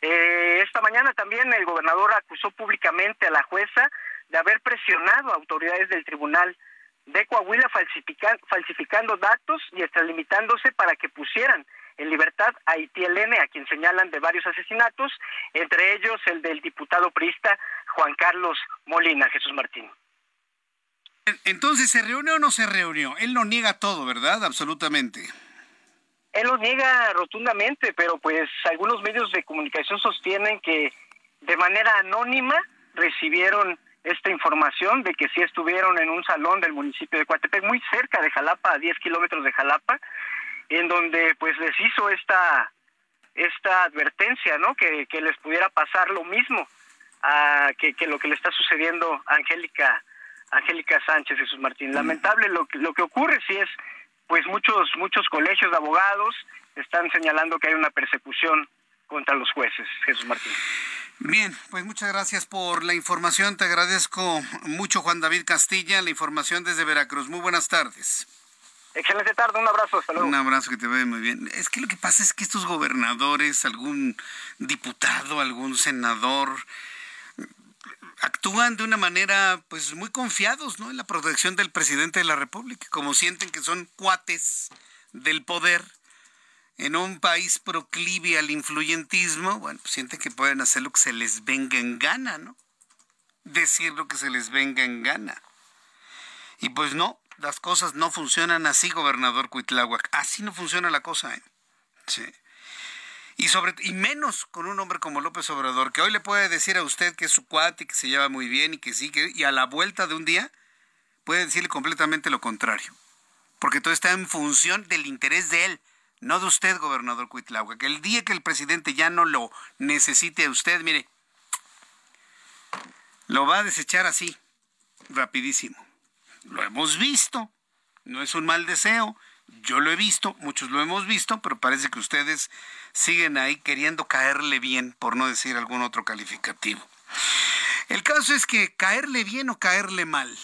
Eh, esta mañana también el gobernador acusó públicamente a la jueza de haber presionado a autoridades del tribunal de Coahuila falsificando datos y extralimitándose para que pusieran en libertad a Itielene, a quien señalan de varios asesinatos, entre ellos el del diputado priista Juan Carlos Molina, Jesús Martín.
Entonces, ¿se reunió o no se reunió? Él no niega todo, ¿verdad? Absolutamente.
Él lo niega rotundamente, pero pues algunos medios de comunicación sostienen que de manera anónima recibieron esta información de que sí estuvieron en un salón del municipio de Coatepec, muy cerca de Jalapa, a 10 kilómetros de Jalapa, en donde pues les hizo esta esta advertencia, ¿no? Que, que les pudiera pasar lo mismo a que, que lo que le está sucediendo a Angélica Angélica Sánchez Jesús Martín. Lamentable lo que lo que ocurre si es pues muchos muchos colegios de abogados están señalando que hay una persecución contra los jueces, Jesús Martín.
Bien, pues muchas gracias por la información. Te agradezco mucho, Juan David Castilla, la información desde Veracruz. Muy buenas tardes.
Excelente tarde, un abrazo, hasta luego.
Un abrazo que te ve muy bien. Es que lo que pasa es que estos gobernadores, algún diputado, algún senador, actúan de una manera pues muy confiados, ¿no? En la protección del presidente de la República, como sienten que son cuates del poder en un país proclive al influyentismo, bueno, pues sienten que pueden hacer lo que se les venga en gana, ¿no? Decir lo que se les venga en gana. Y pues no, las cosas no funcionan así, gobernador Cuitláhuac. Así no funciona la cosa, ¿eh? Sí. Y, sobre, y menos con un hombre como López Obrador, que hoy le puede decir a usted que es su cuate y que se lleva muy bien y que sí, que, y a la vuelta de un día puede decirle completamente lo contrario. Porque todo está en función del interés de él, no de usted, gobernador Cuitláhuac. Que el día que el presidente ya no lo necesite a usted, mire, lo va a desechar así, rapidísimo. Lo hemos visto, no es un mal deseo, yo lo he visto, muchos lo hemos visto, pero parece que ustedes siguen ahí queriendo caerle bien, por no decir algún otro calificativo. El caso es que caerle bien o caerle mal.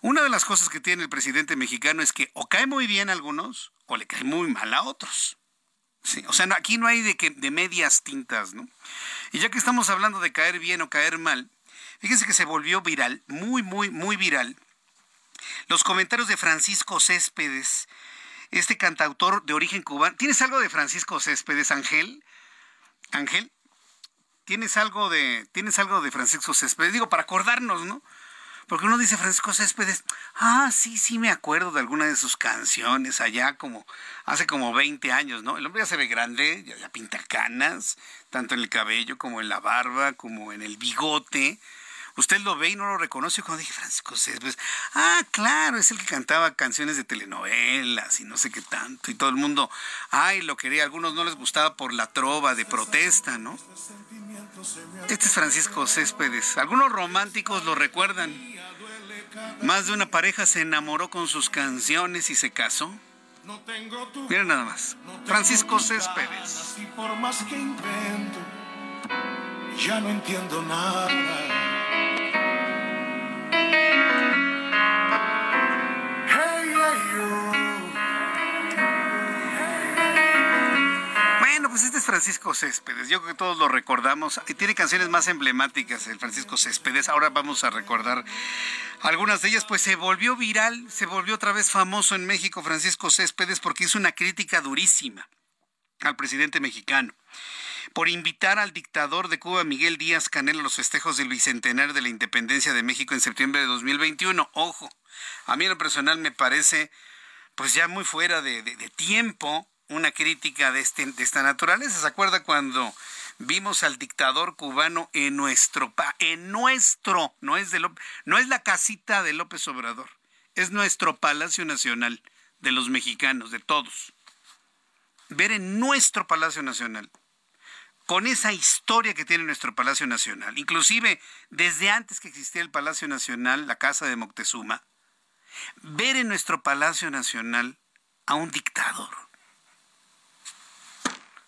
Una de las cosas que tiene el presidente mexicano es que o cae muy bien a algunos o le cae muy mal a otros. O sea, aquí no hay de, que, de medias tintas, ¿no? Y ya que estamos hablando de caer bien o caer mal, fíjense que se volvió viral, muy, muy, muy viral, los comentarios de Francisco Céspedes, este cantautor de origen cubano. ¿Tienes algo de Francisco Céspedes, Ángel? Ángel, ¿tienes algo de, tienes algo de Francisco Céspedes? Digo, para acordarnos, ¿no? Porque uno dice Francisco Céspedes, ah, sí, sí me acuerdo de alguna de sus canciones allá como hace como 20 años, ¿no? El hombre ya se ve grande, ya, ya pinta canas, tanto en el cabello como en la barba, como en el bigote usted lo ve y no lo reconoce. Cuando dije Francisco Céspedes, ah, claro, es el que cantaba canciones de telenovelas y no sé qué tanto. Y todo el mundo, ay, lo quería. A algunos no les gustaba por la trova de protesta, ¿no? Este es Francisco Céspedes. Algunos románticos lo recuerdan. Más de una pareja se enamoró con sus canciones y se casó. Miren nada más. Francisco Céspedes. por más que intento, ya no entiendo nada. Bueno, pues este es Francisco Céspedes. Yo creo que todos lo recordamos. Tiene canciones más emblemáticas, el Francisco Céspedes. Ahora vamos a recordar algunas de ellas. Pues se volvió viral, se volvió otra vez famoso en México Francisco Céspedes porque hizo una crítica durísima al presidente mexicano por invitar al dictador de Cuba, Miguel Díaz Canel, a los festejos del bicentenario de la independencia de México en septiembre de 2021. Ojo, a mí en lo personal me parece pues ya muy fuera de, tiempo una crítica de, este, de esta naturaleza. ¿Se acuerda cuando vimos al dictador cubano en nuestro, en nuestro, no es, de no es la casita de López Obrador, es nuestro Palacio Nacional de los mexicanos, de todos. Ver en nuestro Palacio Nacional, con esa historia que tiene nuestro Palacio Nacional, inclusive desde antes que existía el Palacio Nacional, la Casa de Moctezuma, ver en nuestro Palacio Nacional a un dictador,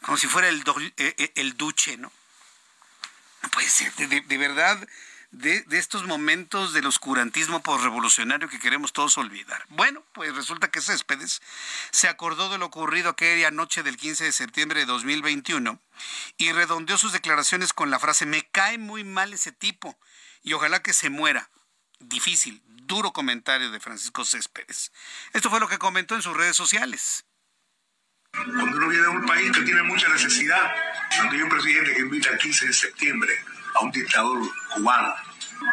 como si fuera el, eh, eh, el duche, ¿no? No puede ser, de, verdad, de, de, estos momentos del oscurantismo postrevolucionario que queremos todos olvidar. Bueno, pues resulta que Céspedes se acordó de lo ocurrido aquella noche del 15 de septiembre de 2021 y redondeó sus declaraciones con la frase, me cae muy mal ese tipo y ojalá que se muera. Difícil, duro comentario de Francisco Céspedes. Esto fue lo que comentó en sus redes sociales.
Cuando uno viene a un país que tiene mucha necesidad, cuando hay un presidente que invita el 15 de septiembre a un dictador cubano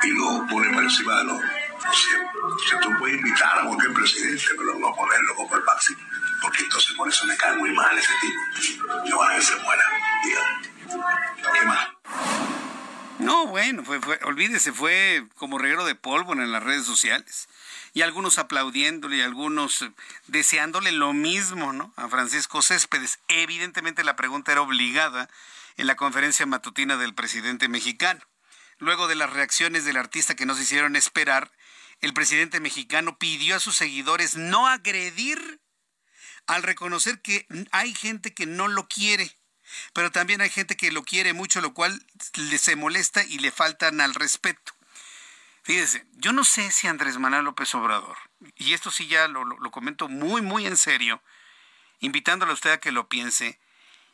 y lo pone por encima de los... Se, tú puede invitar a cualquier presidente, pero no ponerlo como el máximo, porque entonces por eso me cae muy mal ese tipo. Yo van a que se muera. ¿Qué más?
No, bueno, fue, fue, olvídese, fue como reguero de pólvora en las redes sociales. Y algunos aplaudiéndole y algunos deseándole lo mismo, ¿no? A Francisco Céspedes. Evidentemente la pregunta era obligada en la conferencia matutina del presidente mexicano. Luego de las reacciones del artista que nos hicieron esperar, el presidente mexicano pidió a sus seguidores no agredir al reconocer que hay gente que no lo quiere, pero también hay gente que lo quiere mucho, lo cual le se molesta y le faltan al respeto. Fíjese, yo no sé si Andrés Manuel López Obrador, y esto sí ya lo, lo, comento muy, muy en serio, invitándole a usted a que lo piense,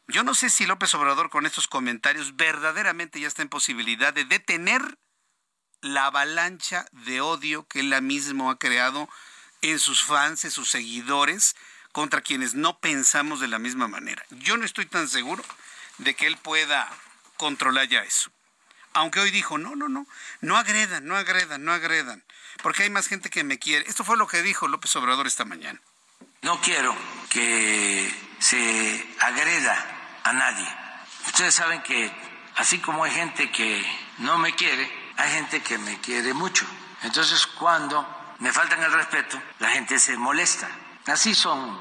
yo no sé si López Obrador con estos comentarios verdaderamente ya está en posibilidad de detener la avalancha de odio que él mismo ha creado en sus fans, en sus seguidores, contra quienes no pensamos de la misma manera. Yo no estoy tan seguro de que él pueda controlar ya eso. Aunque hoy dijo, no, no, no, no agredan, no agredan, no agredan, porque hay más gente que me quiere. Esto fue lo que dijo López Obrador esta mañana.
No quiero que se agreda a nadie. Ustedes saben que así como hay gente que no me quiere, hay gente que me quiere mucho. Entonces cuando me faltan el respeto, la gente se molesta. Así son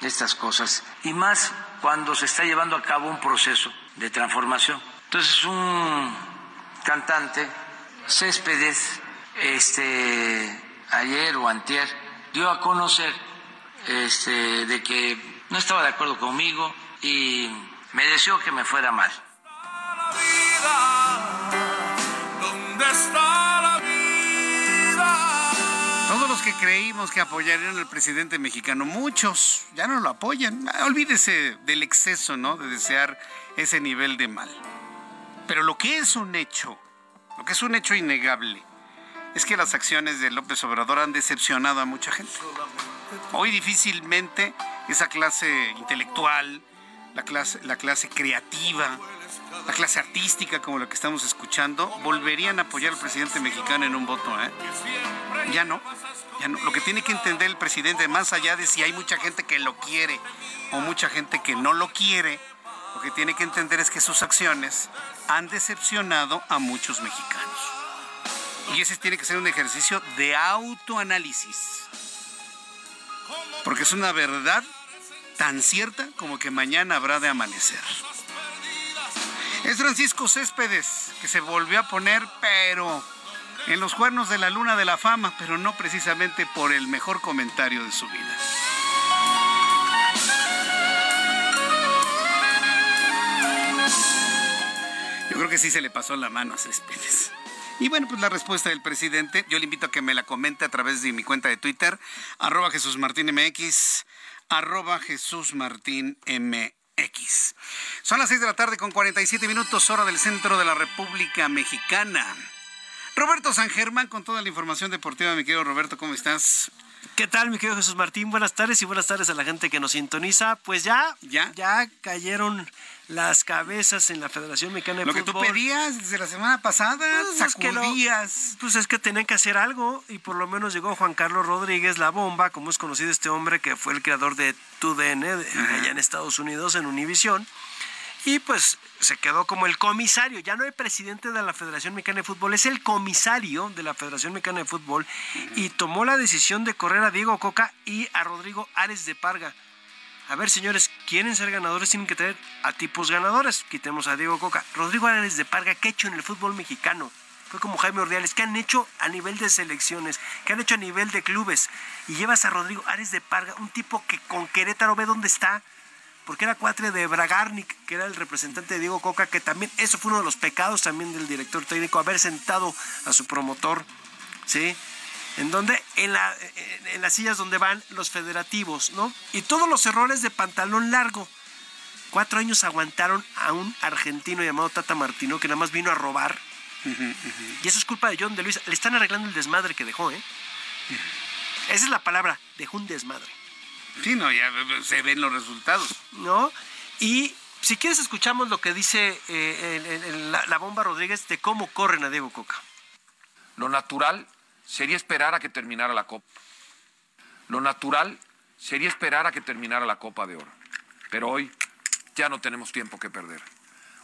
estas cosas. Y más cuando se está llevando a cabo un proceso de transformación. Entonces un cantante, Céspedes, este, ayer o antier, dio a conocer este, de que no estaba de acuerdo conmigo y me deseó que me fuera mal.
¿Dónde está que creímos que apoyarían al presidente mexicano, muchos ya no lo apoyan. Olvídese del exceso, ¿no? De desear ese nivel de mal. Pero lo que es un hecho, lo que es un hecho innegable, es que las acciones de López Obrador han decepcionado a mucha gente. Hoy difícilmente esa clase intelectual, la clase, la clase creativa, la clase artística como la que estamos escuchando, volverían a apoyar al presidente mexicano en un voto. ¿eh? Ya no, ya no. Lo que tiene que entender el presidente, más allá de si hay mucha gente que lo quiere o mucha gente que no lo quiere, lo que tiene que entender es que sus acciones han decepcionado a muchos mexicanos. Y ese tiene que ser un ejercicio de autoanálisis. Porque es una verdad tan cierta como que mañana habrá de amanecer. Es Francisco Céspedes, que se volvió a poner, pero en los cuernos de la luna de la fama, pero no precisamente por el mejor comentario de su vida. Yo creo que sí se le pasó la mano a Céspedes. Y bueno, pues la respuesta del presidente, yo le invito a que me la comente a través de mi cuenta de Twitter, arroba Jesús Martín MX, arroba Jesús Martín MX. Son las 6 de la tarde con 47 minutos, hora del centro de la República Mexicana. Roberto San Germán con toda la información deportiva, mi querido Roberto, ¿cómo estás?
¿Qué tal, mi querido Jesús Martín? Buenas tardes y buenas tardes a la gente que nos sintoniza. Pues ya,
ya,
ya cayeron las cabezas en la Federación Mexicana de
Lo
Fútbol.
que tú pedías desde la semana pasada,
Pues es que
sacudías.
pues es que tenían que hacer algo y por lo menos llegó Juan Carlos Rodríguez, la bomba, como es conocido este hombre que fue el creador de TUDN allá en Estados Unidos, en Univisión. Y pues se quedó como el comisario, ya no el presidente de la Federación Mexicana de Fútbol, es el comisario de la Federación Mexicana de Fútbol y tomó la decisión de correr a Diego Coca y a Rodrigo Ares de Parga. A ver, señores, quieren ser ganadores, tienen que traer a tipos ganadores. Quitemos a Diego Coca. Rodrigo Ares de Parga, ¿qué ha hecho en el fútbol mexicano? Fue como Jaime Ordiales, ¿qué han hecho a nivel de selecciones? ¿Qué han hecho a nivel de clubes? Y llevas a Rodrigo Ares de Parga, un tipo que con Querétaro ve dónde está, porque era cuatre de Bragarnik, que era el representante de Diego Coca, que también, eso fue uno de los pecados también del director técnico, haber sentado a su promotor, ¿sí? En donde, en, la, en, en las sillas donde van los federativos, ¿no? Y todos los errores de pantalón largo. Cuatro años aguantaron a un argentino llamado Tata Martino, que nada más vino a robar. Y eso es culpa de John de Luis. Le están arreglando el desmadre que dejó, ¿eh? Esa es la palabra, dejó un desmadre.
Sí, no, ya se ven los resultados.
¿no? Y si quieres escuchamos lo que dice eh, el- el- el- la, la bomba Rodríguez de cómo corren a Diego Coca.
Lo natural sería esperar a que terminara la Copa. Lo natural sería esperar a que terminara la Copa de Oro. Pero hoy ya no tenemos tiempo que perder.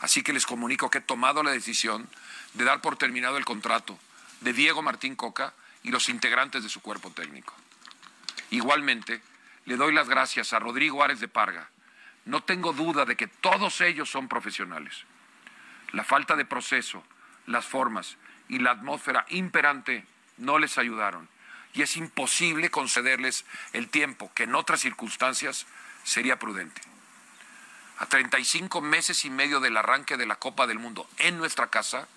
Así que les comunico que he tomado la decisión de dar por terminado el contrato de Diego Martín Coca y los integrantes de su cuerpo técnico. Igualmente, le doy las gracias a Rodrigo Ares de Parga. No tengo duda de que todos ellos son profesionales. La falta de proceso, las formas y la atmósfera imperante no les ayudaron y es imposible concederles el tiempo que en otras circunstancias sería prudente. A 35 meses y medio del arranque de la Copa del Mundo en nuestra casa,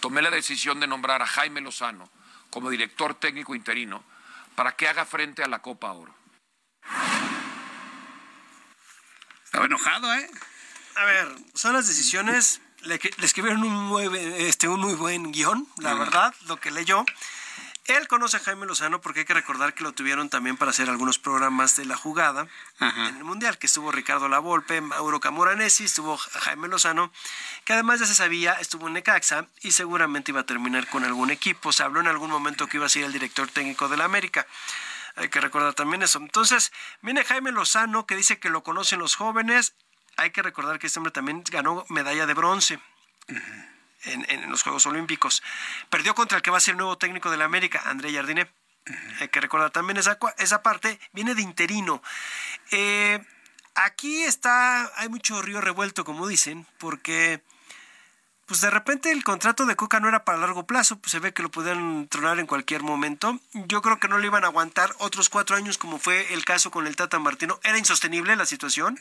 tomé la decisión de nombrar a Jaime Lozano como director técnico interino para que haga frente a la Copa Oro.
Estaba enojado, ¿eh?
A ver, son las decisiones. Le, le escribieron un muy, este, un muy buen guion, la verdad, lo que leyó. Él conoce a Jaime Lozano porque hay que recordar que lo tuvieron también para hacer algunos programas de la jugada en el Mundial, que estuvo Ricardo Lavolpe, Mauro Camoranesi, estuvo Jaime Lozano, que además ya se sabía, estuvo en Necaxa y seguramente iba a terminar con algún equipo. Se habló en algún momento que iba a ser el director técnico de la América. Hay que recordar también eso. Entonces, viene Jaime Lozano que dice que lo conocen los jóvenes. Hay que recordar que este hombre también ganó medalla de bronce en, los Juegos Olímpicos. Perdió contra el que va a ser el nuevo técnico de la América, André Jardine. Hay que recordar también esa, esa parte, viene de interino. Eh, aquí está, hay mucho río revuelto, como dicen, porque pues de repente el contrato de Coca no era para largo plazo, pues se ve que lo podían tronar en cualquier momento. Yo creo que no le iban a aguantar otros cuatro años como fue el caso con el Tata Martino. Era insostenible la situación.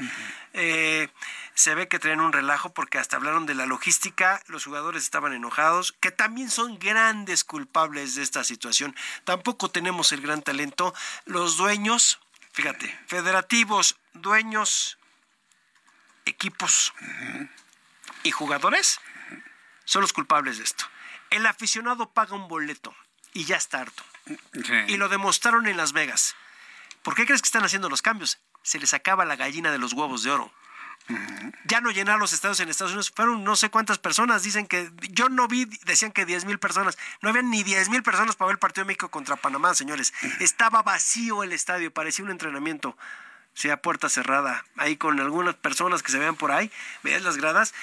Eh, se ve que traían un relajo porque hasta hablaron de la logística, los jugadores estaban enojados, que también son grandes culpables de esta situación. Tampoco tenemos el gran talento. Los dueños, fíjate, federativos, dueños, equipos y jugadores son los culpables de esto. El aficionado paga un boleto y ya está harto. Y lo demostraron en Las Vegas. ¿Por qué crees que están haciendo los cambios? Se les acaba la gallina de los huevos de oro. Ya no llenar los estados en Estados Unidos. Fueron no sé cuántas personas. Dicen que. Yo no vi, decían que 10 mil personas. No habían ni 10 mil personas para ver el partido de México contra Panamá, señores. Estaba vacío el estadio, parecía un entrenamiento. sea, puerta cerrada. Ahí con algunas personas que se vean por ahí. Veas las gradas.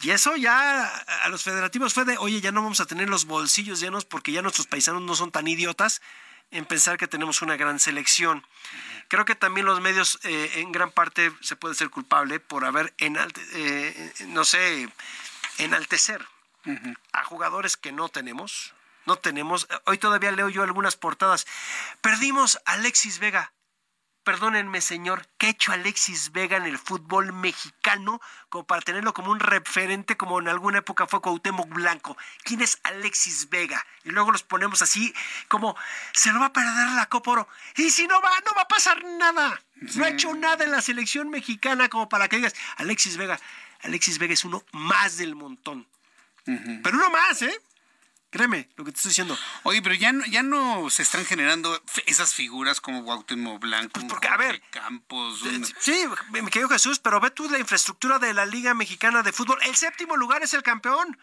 Y eso ya a los federativos fue de, oye, ya no vamos a tener los bolsillos llenos porque ya nuestros paisanos no son tan idiotas en pensar que tenemos una gran selección. Creo que también los medios eh, en gran parte se puede ser culpable por haber, enalte, eh, no sé, enaltecer a jugadores que no tenemos. No tenemos. Hoy todavía leo yo algunas portadas. Perdimos a Alexis Vega perdónenme señor, ¿qué ha hecho Alexis Vega en el fútbol mexicano como para tenerlo como un referente como en alguna época fue Cuauhtémoc Blanco? ¿Quién es Alexis Vega? Y luego los ponemos así como se lo va a perder la Copa Oro. Y si no va, no va a pasar nada. No ha hecho nada en la selección mexicana como para que digas, Alexis Vega, Alexis Vega es uno más del montón. Pero uno más, ¿eh? Créeme lo que te estoy diciendo.
Oye, pero ya no, ya no se están generando esas figuras como Guautemala Blanco,
pues porque, a ver,
Campos.
Sí, me quedo Jesús, pero ve tú la infraestructura de la Liga Mexicana de Fútbol. El séptimo lugar es el campeón.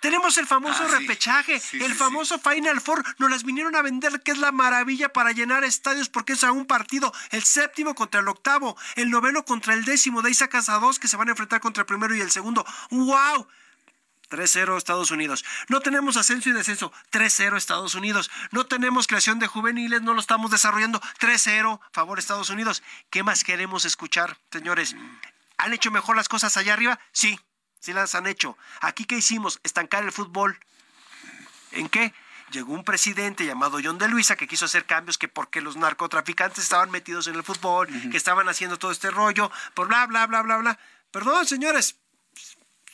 Tenemos el famoso ah, repechaje, el famoso Final Four. Nos las vinieron a vender, que es la maravilla para llenar estadios, porque es a un partido. El séptimo contra el octavo, el noveno contra el décimo. De ahí sacas a dos que se van a enfrentar contra el primero y el segundo. ¡Wow! 3-0 Estados Unidos. No tenemos ascenso y descenso. 3-0 Estados Unidos. No tenemos creación de juveniles, no lo estamos desarrollando. 3-0 favor Estados Unidos. ¿Qué más queremos escuchar, señores? ¿Han hecho mejor las cosas allá arriba? Sí, sí las han hecho. Aquí qué hicimos? Estancar el fútbol. ¿En qué? Llegó un presidente llamado John de Luisa que quiso hacer cambios que porque los narcotraficantes estaban metidos en el fútbol, que estaban haciendo todo este rollo, por bla, bla, bla, bla, bla. Perdón, señores,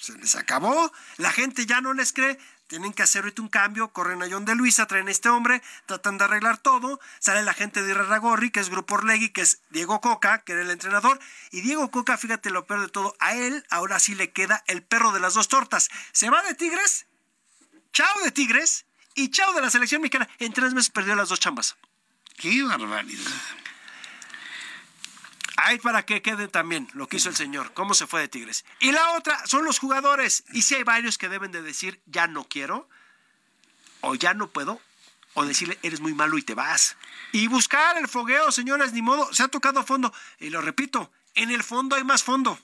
se les acabó, la gente ya no les cree, tienen que hacer ahorita un cambio, corren a John de Luisa, traen a este hombre, tratan de arreglar todo, sale la gente de Irarragorri, que es Grupo Orlegui, que es Diego Coca, que era el entrenador, y Diego Coca, fíjate lo peor de todo, a él ahora sí le queda el perro de las dos tortas. Se va de Tigres, chao de Tigres, y chao de la selección mexicana. En tres meses perdió las dos chambas.
Qué barbaridad.
Hay para que quede también lo que hizo el señor, cómo se fue de Tigres. Y la otra son los jugadores. Y si hay varios que deben de decir, ya no quiero, o ya no puedo, o decirle, eres muy malo y te vas. Y buscar el fogueo, señores, ni modo, se ha tocado fondo. Y lo repito, en el fondo hay más fondo.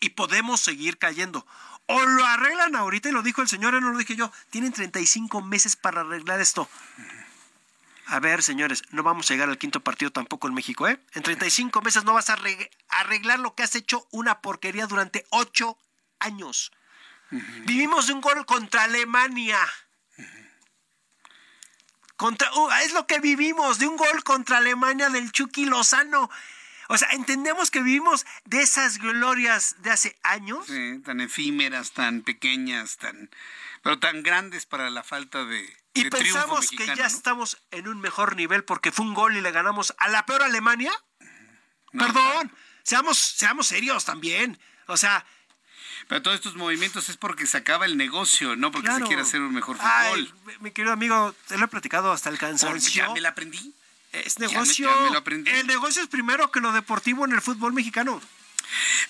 y podemos seguir cayendo. O lo arreglan ahorita, y lo dijo el señor, y no lo dije yo, tienen 35 meses para arreglar esto. A ver, señores, no vamos a llegar al quinto partido tampoco en México, ¿eh? En 35 meses no vas a arreglar lo que has hecho una porquería durante ocho años. Vivimos de un gol contra Alemania. Contra, uh, es lo que vivimos, de un gol contra Alemania del Chucky Lozano. O sea, entendemos que vivimos de esas glorias de hace años.
Sí, tan efímeras, tan pequeñas, tan pero tan grandes para la falta de
y pensamos que ya estamos en un mejor nivel porque fue un gol y le ganamos a la peor Alemania. Perdón, seamos seamos serios también. O sea,
pero todos estos movimientos es porque se acaba el negocio, no porque se quiere hacer un mejor fútbol.
mi querido amigo, te lo he platicado hasta el cansancio.
Ya me la aprendí.
Es negocio. El negocio es primero que lo deportivo en el fútbol mexicano.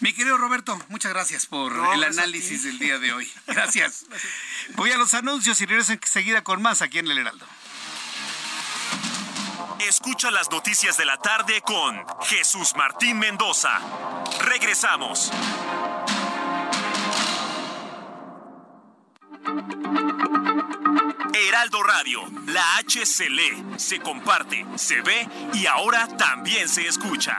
Mi querido Roberto, muchas gracias por el análisis del día de hoy. Gracias. Voy a los anuncios y regreso enseguida con más aquí en El Heraldo.
Escucha las noticias de la tarde con Jesús Martín Mendoza. Regresamos. Heraldo Radio, la H se lee, se comparte, se ve y ahora también se escucha.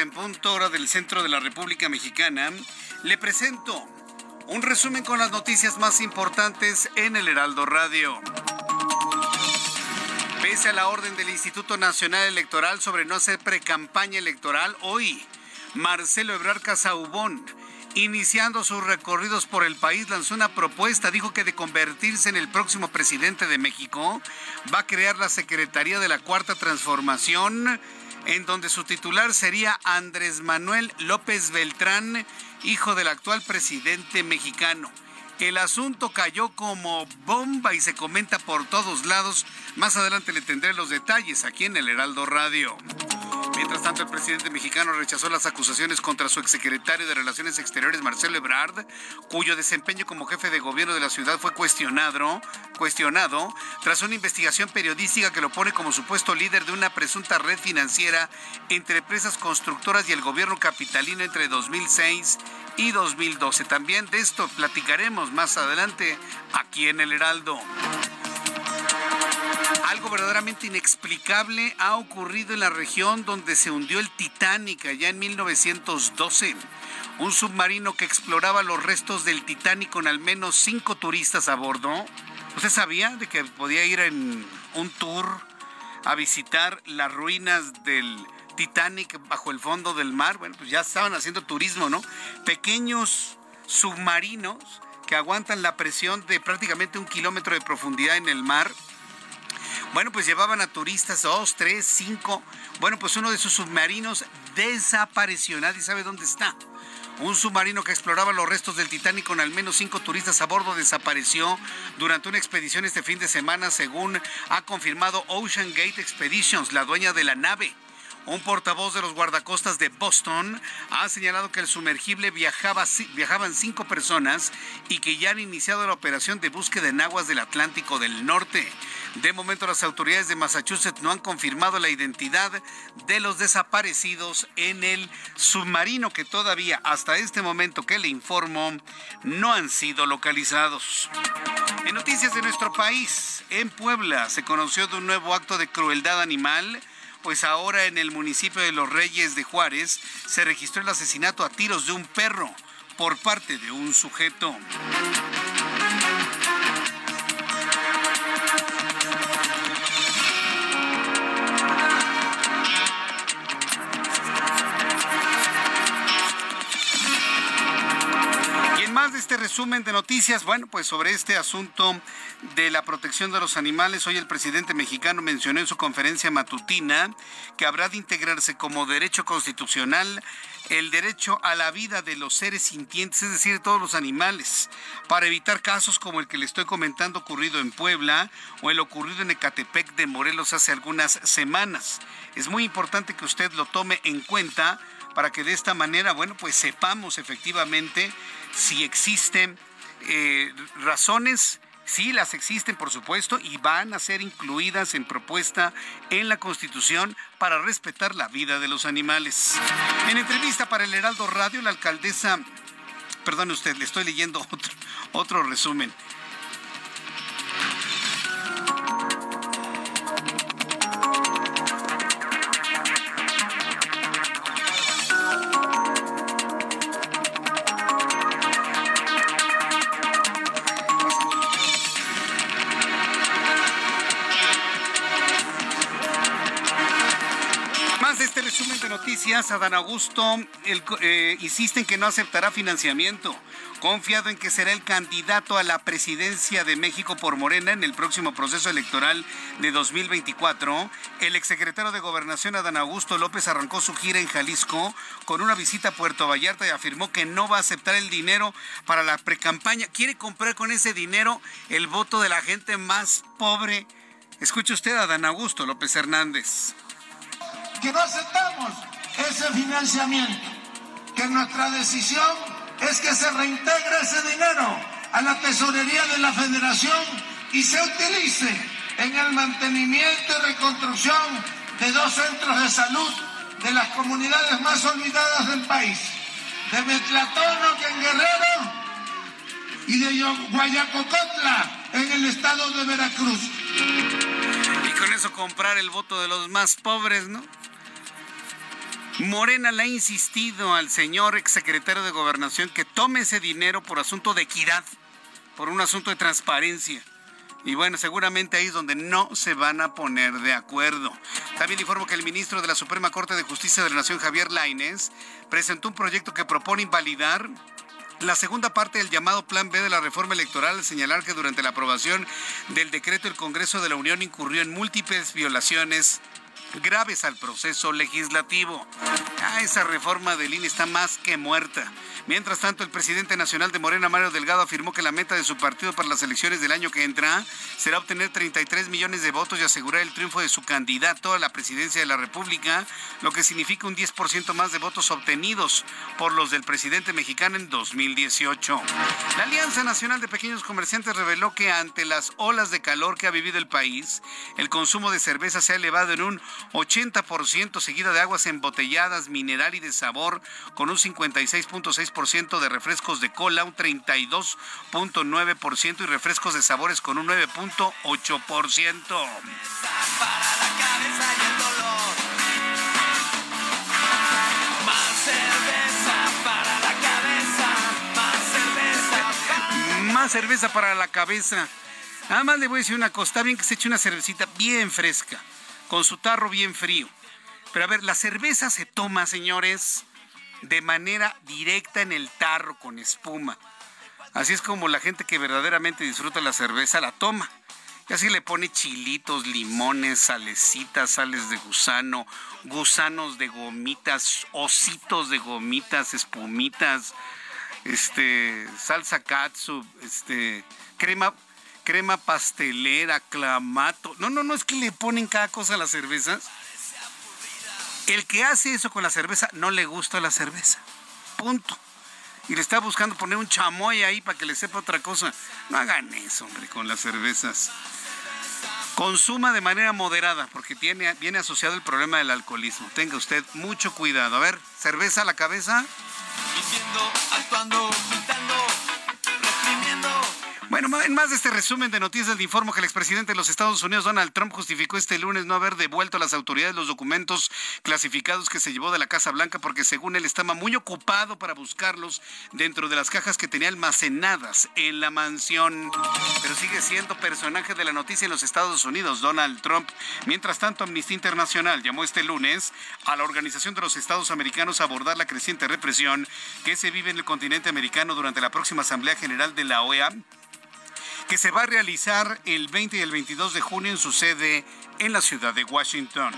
En punto, hora del centro de la República Mexicana, le presento un resumen con las noticias más importantes en el Heraldo Radio. Pese a la orden del Instituto Nacional Electoral sobre no hacer precampaña electoral, hoy Marcelo Ebrard Casaubón, iniciando sus recorridos por el país, lanzó una propuesta. Dijo que de convertirse en el próximo presidente de México, va a crear la Secretaría de la Cuarta Transformación en donde su titular sería Andrés Manuel López Beltrán, hijo del actual presidente mexicano. El asunto cayó como bomba y se comenta por todos lados. Más adelante le tendré los detalles aquí en el Heraldo Radio. Mientras tanto, el presidente mexicano rechazó las acusaciones contra su exsecretario de Relaciones Exteriores, Marcelo Ebrard, cuyo desempeño como jefe de gobierno de la ciudad fue cuestionado, cuestionado tras una investigación periodística que lo pone como supuesto líder de una presunta red financiera entre empresas constructoras y el gobierno capitalino entre 2006 y 2012. También de esto platicaremos más adelante aquí en el Heraldo. Algo verdaderamente inexplicable ha ocurrido en la región donde se hundió el Titanic allá en 1912. Un submarino que exploraba los restos del Titanic con al menos cinco turistas a bordo. ¿Usted sabía de que podía ir en un tour a visitar las ruinas del Titanic bajo el fondo del mar? Bueno, pues ya estaban haciendo turismo, ¿no? Pequeños submarinos que aguantan la presión de prácticamente un kilómetro de profundidad en el mar bueno, pues llevaban a turistas, dos, tres, cinco. Bueno, pues uno de sus submarinos desapareció. Nadie sabe dónde está. Un submarino que exploraba los restos del Titanic con al menos cinco turistas a bordo desapareció durante una expedición este fin de semana, según ha confirmado Ocean Gate Expeditions, la dueña de la nave. Un portavoz de los guardacostas de Boston ha señalado que el sumergible viajaba, viajaban cinco personas y que ya han iniciado la operación de búsqueda en aguas del Atlántico del Norte. De momento las autoridades de Massachusetts no han confirmado la identidad de los desaparecidos en el submarino que todavía hasta este momento que le informo no han sido localizados. En noticias de nuestro país, en Puebla se conoció de un nuevo acto de crueldad animal pues ahora en el municipio de Los Reyes de Juárez se registró el asesinato a tiros de un perro por parte de un sujeto. De este resumen de noticias, bueno, pues sobre este asunto de la protección de los animales, hoy el presidente mexicano mencionó en su conferencia matutina que habrá de integrarse como derecho constitucional el derecho a la vida de los seres sintientes, es decir, todos los animales, para evitar casos como el que le estoy comentando ocurrido en Puebla o el ocurrido en Ecatepec de Morelos hace algunas semanas. Es muy importante que usted lo tome en cuenta para que de esta manera, bueno, pues sepamos efectivamente si existen eh, razones Sí, las existen, por supuesto, y van a ser incluidas en propuesta en la Constitución para respetar la vida de los animales. En entrevista para el Heraldo Radio, la alcaldesa, perdone usted, le estoy leyendo otro, otro resumen. Noticias, Adán Augusto eh, insiste en que no aceptará financiamiento. Confiado en que será el candidato a la presidencia de México por Morena en el próximo proceso electoral de 2024, el exsecretario de Gobernación Adán Augusto López arrancó su gira en Jalisco con una visita a Puerto Vallarta y afirmó que no va a aceptar el dinero para la precampaña. Quiere comprar con ese dinero el voto de la gente más pobre. Escuche usted a Adán Augusto López Hernández.
Que no aceptamos ese financiamiento, que nuestra decisión es que se reintegre ese dinero a la tesorería de la federación y se utilice en el mantenimiento y reconstrucción de dos centros de salud de las comunidades más olvidadas del país, de Metlatono, en Guerrero, y de Guayacocotla, en el estado de Veracruz.
Y con eso comprar el voto de los más pobres, ¿no? Morena le ha insistido al señor exsecretario de Gobernación que tome ese dinero por asunto de equidad, por un asunto de transparencia. Y bueno, seguramente ahí es donde no se van a poner de acuerdo. También informo que el ministro de la Suprema Corte de Justicia de la Nación, Javier Laines, presentó un proyecto que propone invalidar la segunda parte del llamado Plan B de la reforma electoral al señalar que durante la aprobación del decreto el Congreso de la Unión incurrió en múltiples violaciones graves al proceso legislativo. Ah, esa reforma del INE está más que muerta. Mientras tanto, el presidente nacional de Morena, Mario Delgado, afirmó que la meta de su partido para las elecciones del año que entra será obtener 33 millones de votos y asegurar el triunfo de su candidato a la presidencia de la República, lo que significa un 10% más de votos obtenidos por los del presidente mexicano en 2018. La Alianza Nacional de Pequeños Comerciantes reveló que ante las olas de calor que ha vivido el país, el consumo de cerveza se ha elevado en un 80% seguida de aguas embotelladas, mineral y de sabor, con un 56.6% de refrescos de cola, un 32.9% y refrescos de sabores con un 9.8%. Más cerveza para la cabeza. Nada más le voy a decir una cosa, está bien que se eche una cervecita bien fresca, con su tarro bien frío. Pero a ver, la cerveza se toma, señores, de manera directa en el tarro con espuma. Así es como la gente que verdaderamente disfruta la cerveza la toma. Y así le pone chilitos, limones, salecitas, sales de gusano, gusanos de gomitas, ositos de gomitas, espumitas, este, salsa katsu, este, crema, crema pastelera, clamato. No, no, no es que le ponen cada cosa a las cervezas. El que hace eso con la cerveza no le gusta la cerveza. Punto. Y le está buscando poner un chamoy ahí para que le sepa otra cosa. No hagan eso, hombre, con las cervezas. Consuma de manera moderada, porque tiene, viene asociado el problema del alcoholismo. Tenga usted mucho cuidado. A ver, cerveza a la cabeza. actuando, Bueno, en más de este resumen de noticias, le informo que el expresidente de los Estados Unidos, Donald Trump, justificó este lunes no haber devuelto a las autoridades los documentos clasificados que se llevó de la Casa Blanca porque según él estaba muy ocupado para buscarlos dentro de las cajas que tenía almacenadas en la mansión. Pero sigue siendo personaje de la noticia en los Estados Unidos, Donald Trump. Mientras tanto, Amnistía Internacional llamó este lunes a la Organización de los Estados Americanos a abordar la creciente represión que se vive en el continente americano durante la próxima Asamblea General de la OEA que se va a realizar el 20 y el 22 de junio en su sede en la ciudad de Washington.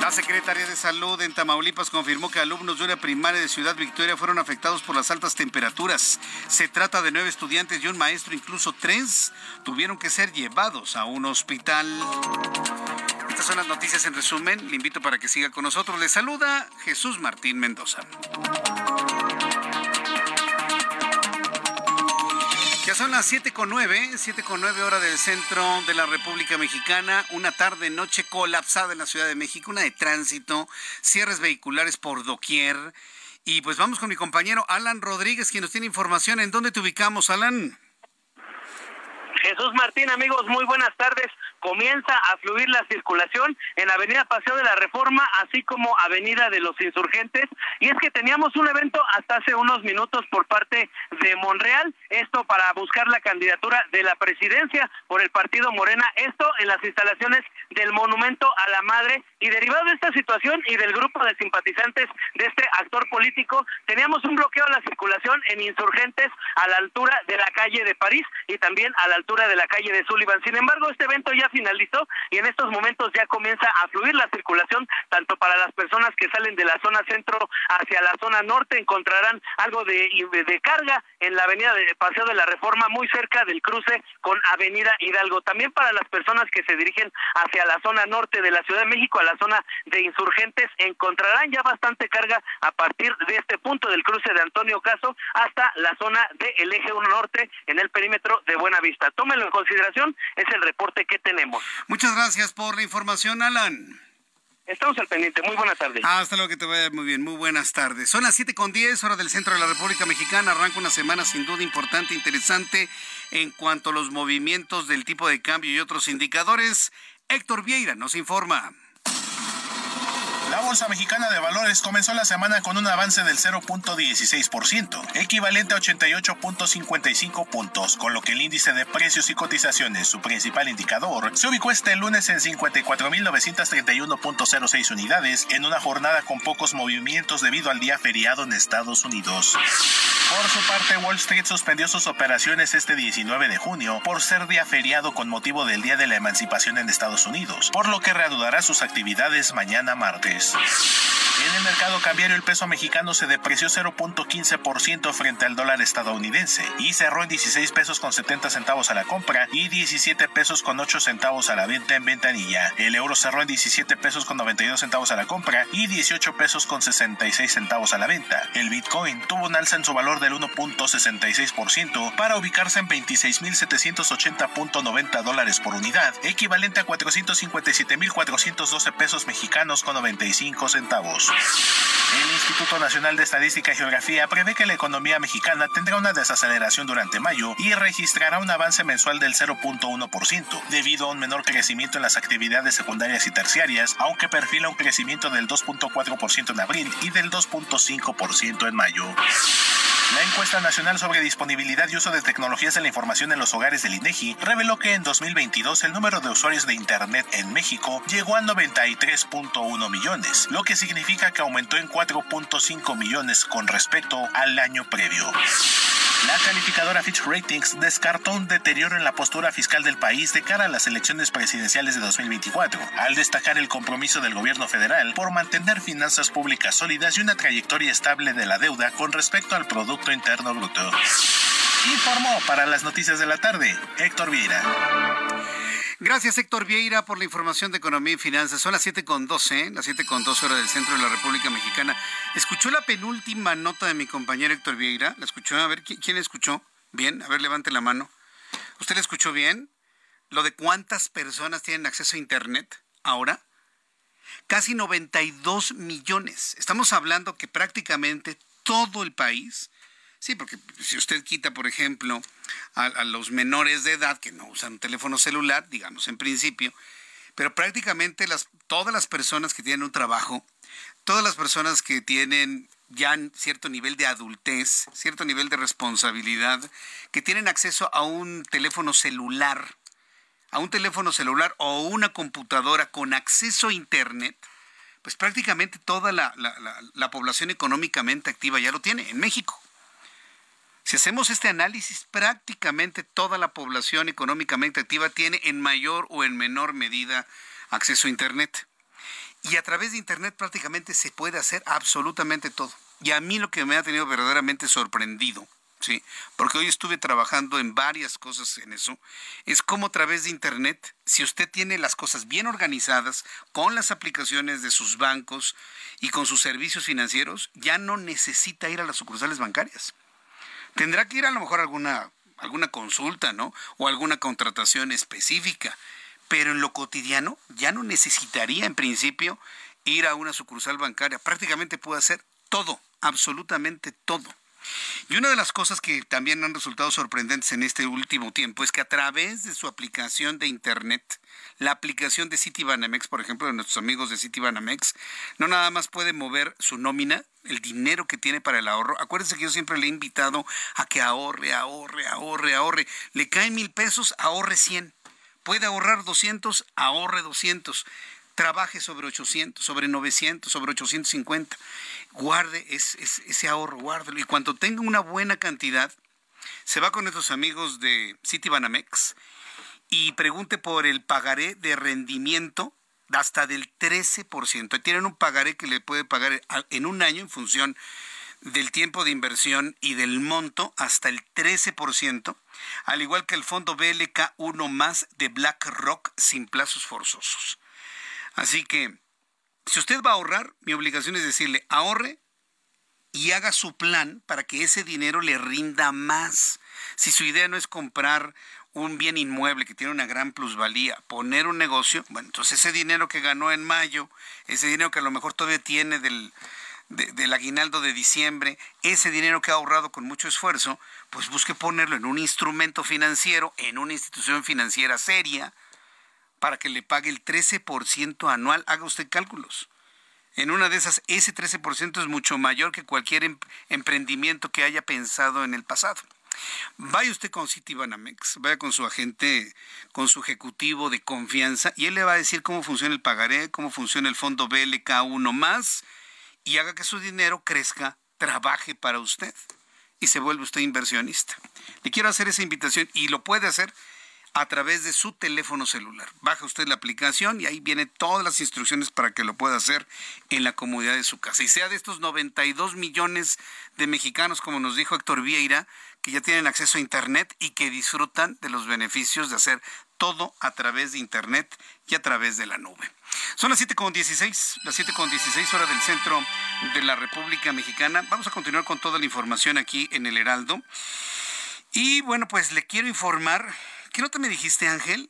La Secretaría de Salud en Tamaulipas confirmó que alumnos de una primaria de Ciudad Victoria fueron afectados por las altas temperaturas. Se trata de nueve estudiantes y un maestro, incluso tres tuvieron que ser llevados a un hospital. Estas son las noticias en resumen. Le invito para que siga con nosotros. Le saluda Jesús Martín Mendoza. Son las 7 con 9, 7 con 9 hora del centro de la República Mexicana. Una tarde, noche colapsada en la Ciudad de México, una de tránsito, cierres vehiculares por doquier. Y pues vamos con mi compañero Alan Rodríguez, quien nos tiene información. ¿En dónde te ubicamos, Alan?
Jesús Martín, amigos, muy buenas tardes comienza a fluir la circulación en Avenida Paseo de la Reforma, así como Avenida de los Insurgentes. Y es que teníamos un evento hasta hace unos minutos por parte de Monreal, esto para buscar la candidatura de la presidencia por el partido Morena, esto en las instalaciones del Monumento a la Madre. Y derivado de esta situación y del grupo de simpatizantes de este actor político, teníamos un bloqueo a la circulación en Insurgentes a la altura de la calle de París y también a la altura de la calle de Sullivan. Sin embargo, este evento ya finalizó y en estos momentos ya comienza a fluir la circulación tanto para las personas que salen de la zona centro hacia la zona norte encontrarán algo de, de carga en la avenida de Paseo de la Reforma muy cerca del cruce con Avenida Hidalgo. También para las personas que se dirigen hacia la zona norte de la Ciudad de México, a la zona de insurgentes, encontrarán ya bastante carga a partir de este punto del cruce de Antonio Caso hasta la zona del eje 1 norte en el perímetro de Buenavista. Tómenlo en consideración, es el reporte que tenemos.
Muchas gracias por la información, Alan.
Estamos al pendiente. Muy buenas tardes.
hasta luego, que te vaya muy bien. Muy buenas tardes. Son las 7 con 10, hora del centro de la República Mexicana. Arranca una semana sin duda importante, interesante en cuanto a los movimientos del tipo de cambio y otros indicadores. Héctor Vieira nos informa.
La Bolsa Mexicana de Valores comenzó la semana con un avance del 0.16%, equivalente a 88.55 puntos, con lo que el índice de precios y cotizaciones, su principal indicador, se ubicó este lunes en 54.931.06 unidades en una jornada con pocos movimientos debido al día feriado en Estados Unidos. Por su parte, Wall Street suspendió sus operaciones este 19 de junio por ser día feriado con motivo del Día de la Emancipación en Estados Unidos, por lo que reanudará sus actividades mañana martes. En el mercado cambiario el peso mexicano se depreció 0.15% frente al dólar estadounidense y cerró en 16 pesos con 70 centavos a la compra y 17 pesos con 8 centavos a la venta en ventanilla. El euro cerró en 17 pesos con 92 centavos a la compra y 18 pesos con 66 centavos a la venta. El Bitcoin tuvo un alza en su valor del 1.66% para ubicarse en 26.780.90 dólares por unidad, equivalente a 457.412 pesos mexicanos con 95 El Instituto Nacional de Estadística y Geografía prevé que la economía mexicana tendrá una desaceleración durante mayo y registrará un avance mensual del 0.1%, debido a un menor crecimiento en las actividades secundarias y terciarias, aunque perfila un crecimiento del 2.4% en abril y del 2.5% en mayo. La encuesta nacional sobre disponibilidad y uso de tecnologías de la información en los hogares del INEGI reveló que en 2022 el número de usuarios de Internet en México llegó a 93.1 millones, lo que significa que aumentó en 4.5 millones con respecto al año previo. La calificadora Fitch Ratings descartó un deterioro en la postura fiscal del país de cara a las elecciones presidenciales de 2024, al destacar el compromiso del gobierno federal por mantener finanzas públicas sólidas y una trayectoria estable de la deuda con respecto al Producto Interno Bruto. Informó para las noticias de la tarde Héctor Vieira.
Gracias, Héctor Vieira, por la información de economía y finanzas. Son las 7 con 12, las 7 con 12 horas del centro de la República Mexicana. ¿Escuchó la penúltima nota de mi compañero Héctor Vieira? ¿La escuchó? A ver, ¿quién escuchó? Bien, a ver, levante la mano. ¿Usted la escuchó bien? ¿Lo de cuántas personas tienen acceso a Internet ahora? Casi 92 millones. Estamos hablando que prácticamente todo el país Sí, porque si usted quita, por ejemplo, a, los menores de edad que no usan un teléfono celular, digamos en principio, pero prácticamente las, todas las personas que tienen un trabajo, todas las personas que tienen ya cierto nivel de adultez, cierto nivel de responsabilidad, que tienen acceso a un teléfono celular, a un teléfono celular o una computadora con acceso a Internet, pues prácticamente toda la, la población económicamente activa ya lo tiene en México. Si hacemos este análisis, prácticamente toda la población económicamente activa tiene en mayor o en menor medida acceso a Internet. Y a través de Internet prácticamente se puede hacer absolutamente todo. Y a mí lo que me ha tenido verdaderamente sorprendido, ¿sí? porque hoy estuve trabajando en varias cosas en eso, es cómo a través de Internet, si usted tiene las cosas bien organizadas, con las aplicaciones de sus bancos y con sus servicios financieros, ya no necesita ir a las sucursales bancarias tendrá que ir a lo mejor a alguna, alguna consulta, ¿no? O alguna contratación específica. Pero en lo cotidiano ya no necesitaría en principio ir a una sucursal bancaria. Prácticamente puede hacer todo, absolutamente todo. Y una de las cosas que también han resultado sorprendentes en este último tiempo es que a través de su aplicación de Internet, la aplicación de Citibanamex, por ejemplo, de nuestros amigos de Citibanamex, no nada más puede mover su nómina, el dinero que tiene para el ahorro. Acuérdense que yo siempre le he invitado a que ahorre, ahorre, ahorre, ahorre. Le caen mil pesos, ahorre 100. Puede ahorrar 200, ahorre 200 trabaje sobre 800, sobre 900, sobre 850. Guarde ese ahorro, guárdelo. Y cuando tenga una buena cantidad, se va con nuestros amigos de Citibanamex y pregunte por el pagaré de rendimiento hasta del 13%. Tienen un pagaré que le puede pagar en un año en función del tiempo de inversión y del monto hasta el 13%, al igual que el fondo BLK1 más de BlackRock sin plazos forzosos. Así que, si usted va a ahorrar, mi obligación es decirle, ahorre y haga su plan para que ese dinero le rinda más. Si su idea no es comprar un bien inmueble que tiene una gran plusvalía, poner un negocio, bueno, entonces ese dinero que ganó en mayo, ese dinero que a lo mejor todavía tiene del, del aguinaldo de diciembre, ese dinero que ha ahorrado con mucho esfuerzo, pues busque ponerlo en un instrumento financiero, en una institución financiera seria, para que le pague el 13% anual. Haga usted cálculos. En una de esas, ese 13% es mucho mayor que cualquier em, emprendimiento que haya pensado en el pasado. Vaya usted con Citibanamex, vaya con su agente, con su ejecutivo de confianza y él le va a decir cómo funciona el pagaré, cómo funciona el fondo BLK1 más y haga que su dinero crezca, trabaje para usted y se vuelve usted inversionista. Le quiero hacer esa invitación y lo puede hacer a través de su teléfono celular. Baja usted la aplicación y ahí vienen todas las instrucciones para que lo pueda hacer en la comodidad de su casa. Y sea de estos 92 millones de mexicanos, como nos dijo Héctor Vieira, que ya tienen acceso a Internet y que disfrutan de los beneficios de hacer todo a través de Internet y a través de la nube. Son las 7.16, las 7.16 horas del centro de la República Mexicana. Vamos a continuar con toda la información aquí en el Heraldo. Y bueno, pues le quiero informar ¿Qué nota me dijiste, Ángel?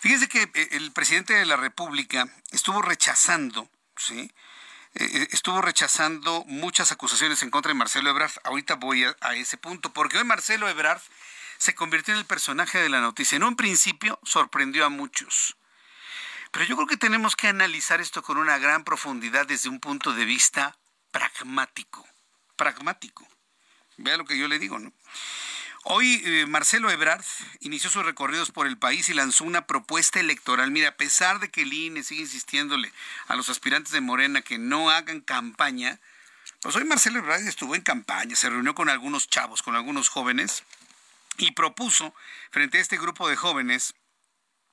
Fíjese que eh, el presidente de la República estuvo rechazando, ¿sí? Eh, eh, estuvo rechazando muchas acusaciones en contra de Marcelo Ebrard. Ahorita voy a, a, ese punto, porque hoy Marcelo Ebrard se convirtió en el personaje de la noticia. En un principio sorprendió a muchos. Pero yo creo que tenemos que analizar esto con una gran profundidad desde un punto de vista pragmático. Pragmático. Vea lo que yo le digo, ¿no? Hoy eh, Marcelo Ebrard inició sus recorridos por el país y lanzó una propuesta electoral. Mira, a pesar de que el INE sigue insistiéndole a los aspirantes de Morena que no hagan campaña, pues hoy Marcelo Ebrard estuvo en campaña, se reunió con algunos chavos, con algunos jóvenes y propuso frente a este grupo de jóvenes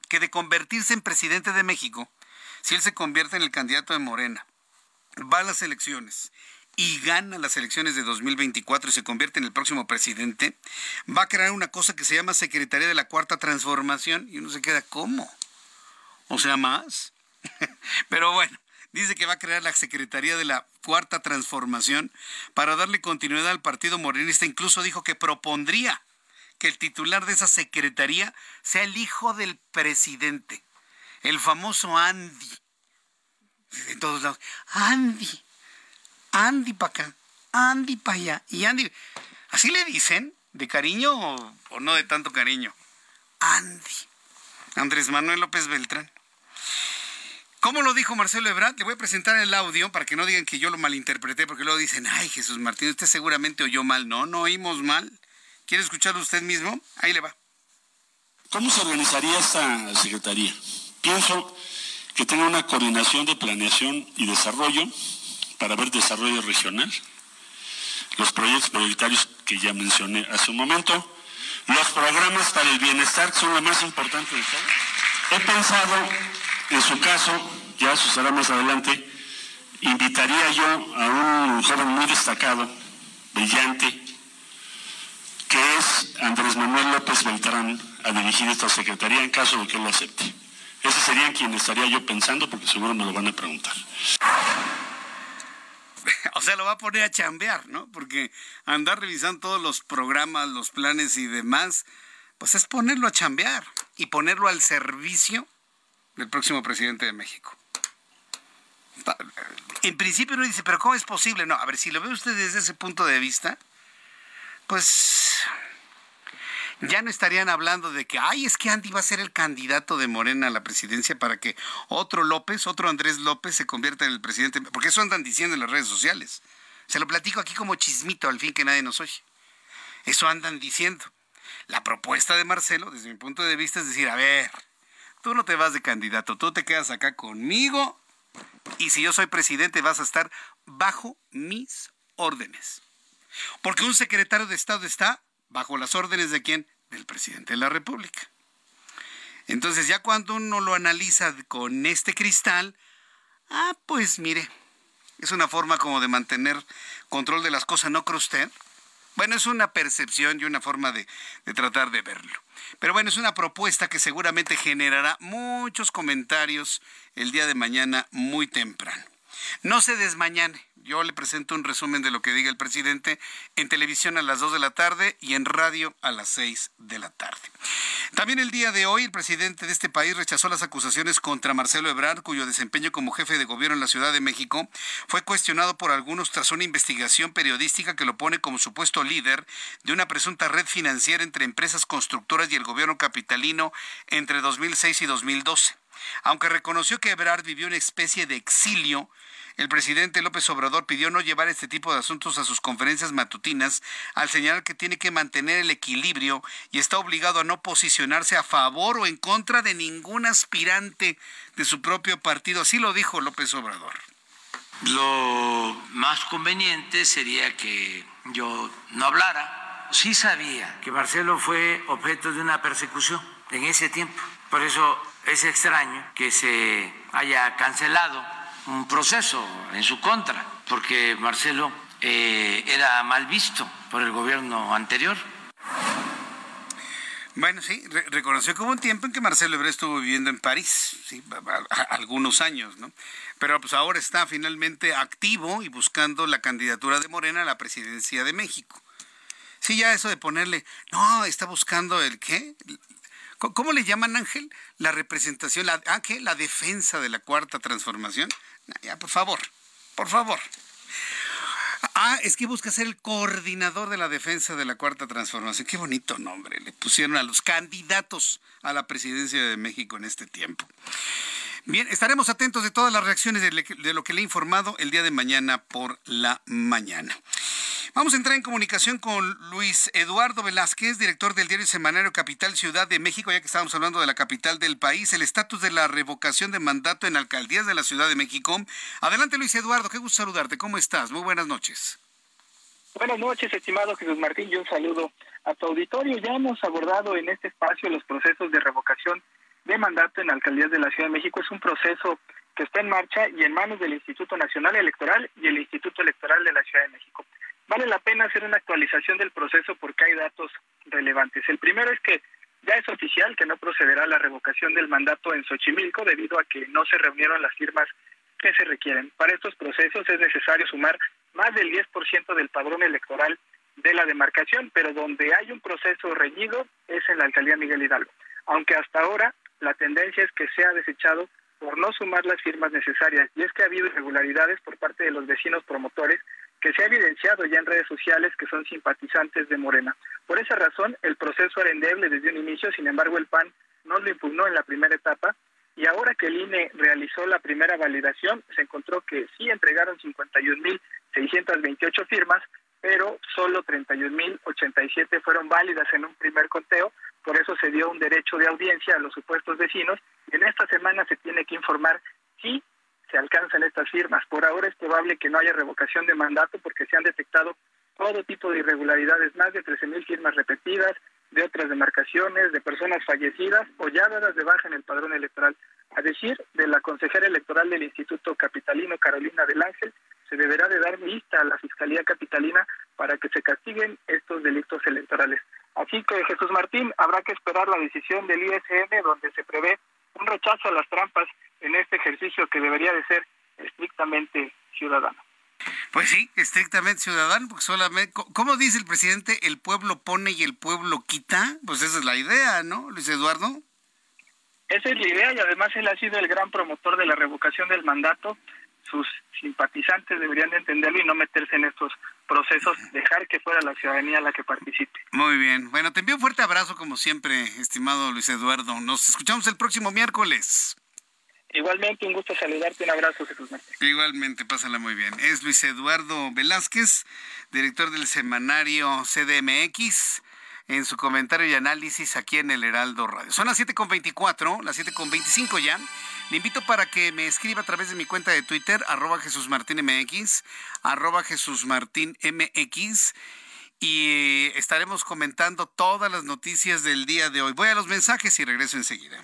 que de convertirse en presidente de México, si él se convierte en el candidato de Morena, va a las elecciones y gana las elecciones de 2024 y se convierte en el próximo presidente, va a crear una cosa que se llama Secretaría de la Cuarta Transformación y uno se queda, ¿cómo? O sea, más. Pero bueno, dice que va a crear la Secretaría de la Cuarta Transformación para darle continuidad al Partido Morenista. Incluso dijo que propondría que el titular de esa secretaría sea el hijo del presidente, el famoso Andy. De todos lados, Andy. Andy para acá, Andy para allá. Y Andy, ¿así le dicen? ¿De cariño o, no de tanto cariño? Andy. Andrés Manuel López Beltrán. ¿Cómo lo dijo Marcelo Ebrard? Le voy a presentar el audio para que no digan que yo lo malinterpreté, porque luego dicen, ay Jesús Martín, usted seguramente oyó mal. No, no oímos mal. ¿Quiere escucharlo usted mismo? Ahí le va.
¿Cómo se organizaría esta secretaría? Pienso que tenga una coordinación de planeación y desarrollo para ver desarrollo regional, los proyectos prioritarios que ya mencioné hace un momento, los programas para el bienestar que son lo más importante de todo. He pensado, en su caso, ya eso más adelante, invitaría yo a un joven muy destacado, brillante, que es Andrés Manuel López Beltrán, a dirigir esta secretaría en caso de que él lo acepte. Ese sería quien estaría yo pensando, porque seguro me lo van a preguntar.
O sea, lo va a poner a chambear, ¿no? Porque andar revisando todos los programas, los planes y demás, pues es ponerlo a chambear y ponerlo al servicio del próximo presidente de México. En principio uno dice, pero ¿cómo es posible? No, a ver, si lo ve usted desde ese punto de vista, pues ya no estarían hablando de que, ay, es que Andy va a ser el candidato de Morena a la presidencia para que otro López, otro Andrés López se convierta en el presidente, porque eso andan diciendo en las redes sociales. Se lo platico aquí como chismito, al fin que nadie nos oye. Eso andan diciendo. La propuesta de Marcelo, desde mi punto de vista, es decir, a ver, tú no te vas de candidato, tú te quedas acá conmigo y si yo soy presidente vas a estar bajo mis órdenes. Porque un secretario de Estado está bajo las órdenes de quién? Del presidente de la República. Entonces ya cuando uno lo analiza con este cristal, ah, pues mire, es una forma como de mantener control de las cosas, ¿no cree usted? Bueno, es una percepción y una forma de, de, tratar de verlo. Pero bueno, es una propuesta que seguramente generará muchos comentarios el día de mañana muy temprano. No se desmañane yo le presento un resumen de lo que diga el presidente en televisión a las 2 de la tarde y en radio a las 6 de la tarde. También el día de hoy el presidente de este país rechazó las acusaciones contra Marcelo Ebrard, cuyo desempeño como jefe de gobierno en la Ciudad de México fue cuestionado por algunos tras una investigación periodística que lo pone como supuesto líder de una presunta red financiera entre empresas constructoras y el gobierno capitalino entre 2006 y 2012. Aunque reconoció que Ebrard vivió una especie de exilio, el presidente López Obrador pidió no llevar este tipo de asuntos a sus conferencias matutinas al señalar que tiene que mantener el equilibrio y está obligado a no posicionarse a favor o en contra de ningún aspirante de su propio partido. Así lo dijo López Obrador.
Lo más conveniente sería que yo no hablara. Sí sabía que Marcelo fue objeto de una persecución en ese tiempo. Por eso es extraño que se haya cancelado un proceso en su contra, porque Marcelo eh, era mal visto por el gobierno anterior.
Bueno, sí, reconoció que hubo un tiempo en que Marcelo Ebrard estuvo viviendo en París, sí, algunos años, ¿no? Pero pues ahora está finalmente activo y buscando la candidatura de Morena a la presidencia de México. Sí, ya eso de ponerle, no, está buscando el qué, ¿Cómo le llaman, Ángel? La representación, la, ah, ¿qué? La defensa de la cuarta transformación. Ya, por favor, por favor. Ah, es que busca ser el coordinador de la defensa de la cuarta transformación. Qué bonito nombre. Le pusieron a los candidatos a la presidencia de México en este tiempo. Bien, estaremos atentos de todas las reacciones de, lo que le he informado el día de mañana por la mañana. Vamos a entrar en comunicación con Luis Eduardo Velázquez, director del diario semanario Capital Ciudad de México, ya que estábamos hablando de la capital del país, el estatus de la revocación de mandato en alcaldías de la Ciudad de México. Adelante Luis Eduardo, qué gusto saludarte, ¿cómo estás? Muy buenas noches.
Buenas noches, estimado Jesús Martín, y un saludo a tu auditorio. Ya hemos abordado en este espacio los procesos de revocación de mandato en alcaldías de la Ciudad de México. Es un proceso que está en marcha y en manos del Instituto Nacional Electoral y el Instituto Electoral de la Ciudad de México. Vale la pena hacer una actualización del proceso porque hay datos relevantes. El primero es que ya es oficial que no procederá la revocación del mandato en Xochimilco debido a que no se reunieron las firmas que se requieren. Para estos procesos es necesario sumar más del 10% del padrón electoral de la demarcación, pero donde hay un proceso reñido es en la alcaldía Miguel Hidalgo. Aunque hasta ahora la tendencia es que sea desechado por no sumar las firmas necesarias. Y es que ha habido irregularidades por parte de los vecinos promotores que se ha evidenciado ya en redes sociales que son simpatizantes de Morena. Por esa razón, el proceso era endeble desde un inicio, sin embargo, el PAN no lo impugnó en la primera etapa y ahora que el INE realizó la primera validación, se encontró que sí entregaron 51.628 firmas, pero solo 31.087 fueron válidas en un primer conteo, por eso se dio un derecho de audiencia a los supuestos vecinos. En esta semana se tiene que informar si se alcanzan estas firmas. Por ahora es probable que no haya revocación de mandato porque se han detectado todo tipo de irregularidades, más de 13.000 firmas repetidas, de otras demarcaciones, de personas fallecidas o ya de baja en el padrón electoral. A decir de la consejera electoral del Instituto Capitalino, Carolina del Ángel, se deberá de dar lista a la Fiscalía Capitalina para que se castiguen estos delitos electorales. Así que, Jesús Martín, habrá que esperar la decisión del ISM, donde se prevé un rechazo a las trampas en este ejercicio que debería de ser estrictamente ciudadano.
Pues sí, estrictamente ciudadano, porque solamente, ¿cómo dice el presidente? El pueblo pone y el pueblo quita. Pues esa es la idea, ¿no, Luis Eduardo?
Esa es la idea y además él ha sido el gran promotor de la revocación del mandato. Sus simpatizantes deberían de entenderlo y no meterse en estos procesos, dejar que fuera la ciudadanía la que participe.
Muy bien. Bueno, te envío un fuerte abrazo como siempre, estimado Luis Eduardo. Nos escuchamos el próximo miércoles.
Igualmente, un gusto saludarte, un abrazo, Jesús Martín.
Igualmente, pásala muy bien. Es Luis Eduardo Velázquez, director del semanario CDMX, en su comentario y análisis aquí en el Heraldo Radio. Son las 7.24, las 7.25 ya. Le invito para que me escriba a través de mi cuenta de Twitter, arroba Jesús Martín MX, arroba Jesús Martín MX, y estaremos comentando todas las noticias del día de hoy. Voy a los mensajes y regreso enseguida.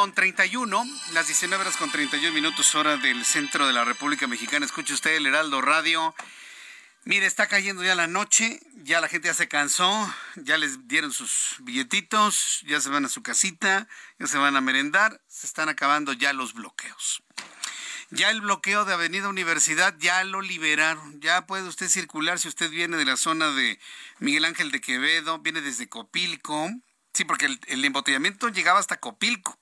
Con 31, las 19 horas con 31 minutos hora del centro de la República Mexicana. Escuche usted el Heraldo Radio. Mire, está cayendo ya la noche, ya la gente ya se cansó, ya les dieron sus billetitos, ya se van a su casita, ya se van a merendar, se están acabando ya los bloqueos. Ya el bloqueo de Avenida Universidad ya lo liberaron, ya puede usted circular si usted viene de la zona de Miguel Ángel de Quevedo, viene desde Copilco, sí, porque el, el embotellamiento llegaba hasta Copilco.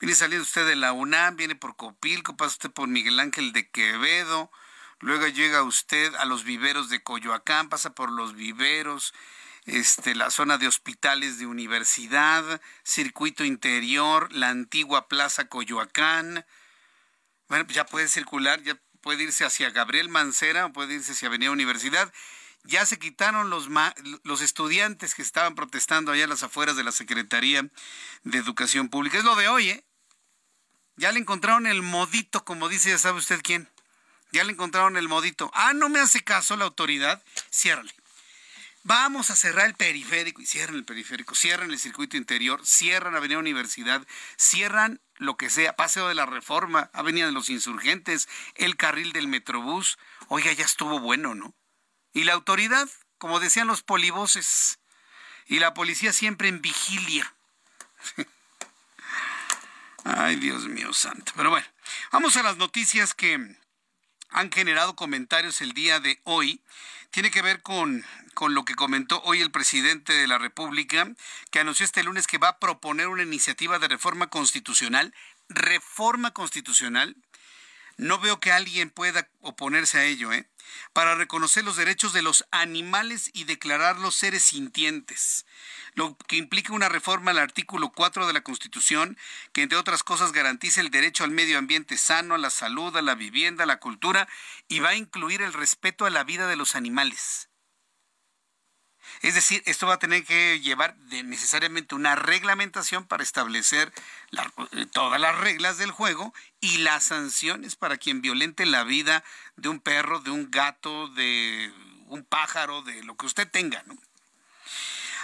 Viene saliendo usted de la UNAM, viene por Copilco, pasa usted por Miguel Ángel de Quevedo, luego llega usted a los viveros de Coyoacán, pasa por los viveros, este, la zona de hospitales de universidad, circuito interior, la antigua Plaza Coyoacán. Bueno, pues ya puede circular, ya puede irse hacia Gabriel Mancera, puede irse hacia Avenida Universidad. Ya se quitaron los, los estudiantes que estaban protestando allá a las afueras de la Secretaría de Educación Pública. Es lo de hoy, ¿eh? Ya le encontraron el modito, como dice, ya sabe usted quién. Ya le encontraron el modito. Ah, no me hace caso la autoridad. Ciérrale. Vamos a cerrar el periférico y cierran el periférico, cierran el circuito interior, cierran Avenida Universidad, cierran lo que sea, Paseo de la Reforma, Avenida de los Insurgentes, el carril del Metrobús. Oiga, ya estuvo bueno, ¿no? Y la autoridad, como decían los polivoces, y la policía siempre en vigilia. Ay, Dios mío santo. Pero bueno, vamos a las noticias que han generado comentarios el día de hoy tiene que ver con, con lo que comentó hoy el presidente de la República, que anunció este lunes que va a proponer una iniciativa de reforma constitucional, reforma constitucional. No veo que alguien pueda oponerse a ello, ¿eh? Para reconocer los derechos de los animales y declararlos seres sintientes lo que implica una reforma al artículo 4 de la Constitución, que entre otras cosas garantiza el derecho al medio ambiente sano, a la salud, a la vivienda, a la cultura, y va a incluir el respeto a la vida de los animales. Es decir, esto va a tener que llevar necesariamente una reglamentación para establecer eh, todas las reglas del juego y las sanciones para quien violente la vida de un perro, de un gato, de un pájaro, de lo que usted tenga.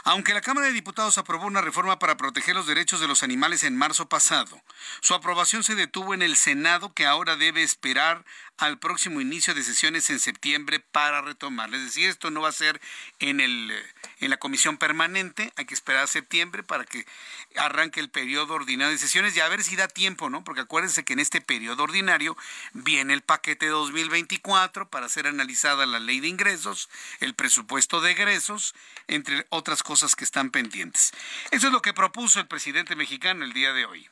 Aunque la Cámara de Diputados aprobó una reforma para proteger los derechos de los animales en marzo pasado, su aprobación se detuvo en el Senado que ahora debe esperar al próximo inicio de sesiones en septiembre para retomarla. Es decir, esto no va a ser en, el, en la comisión permanente, hay que esperar a septiembre para que arranque el periodo ordinario de sesiones y a ver si da tiempo, ¿no? Porque acuérdense que en este periodo ordinario viene el paquete 2024 para ser analizada la ley de ingresos, el presupuesto de egresos, entre otras cosas que están pendientes. Eso es lo que propuso el presidente mexicano el día de hoy.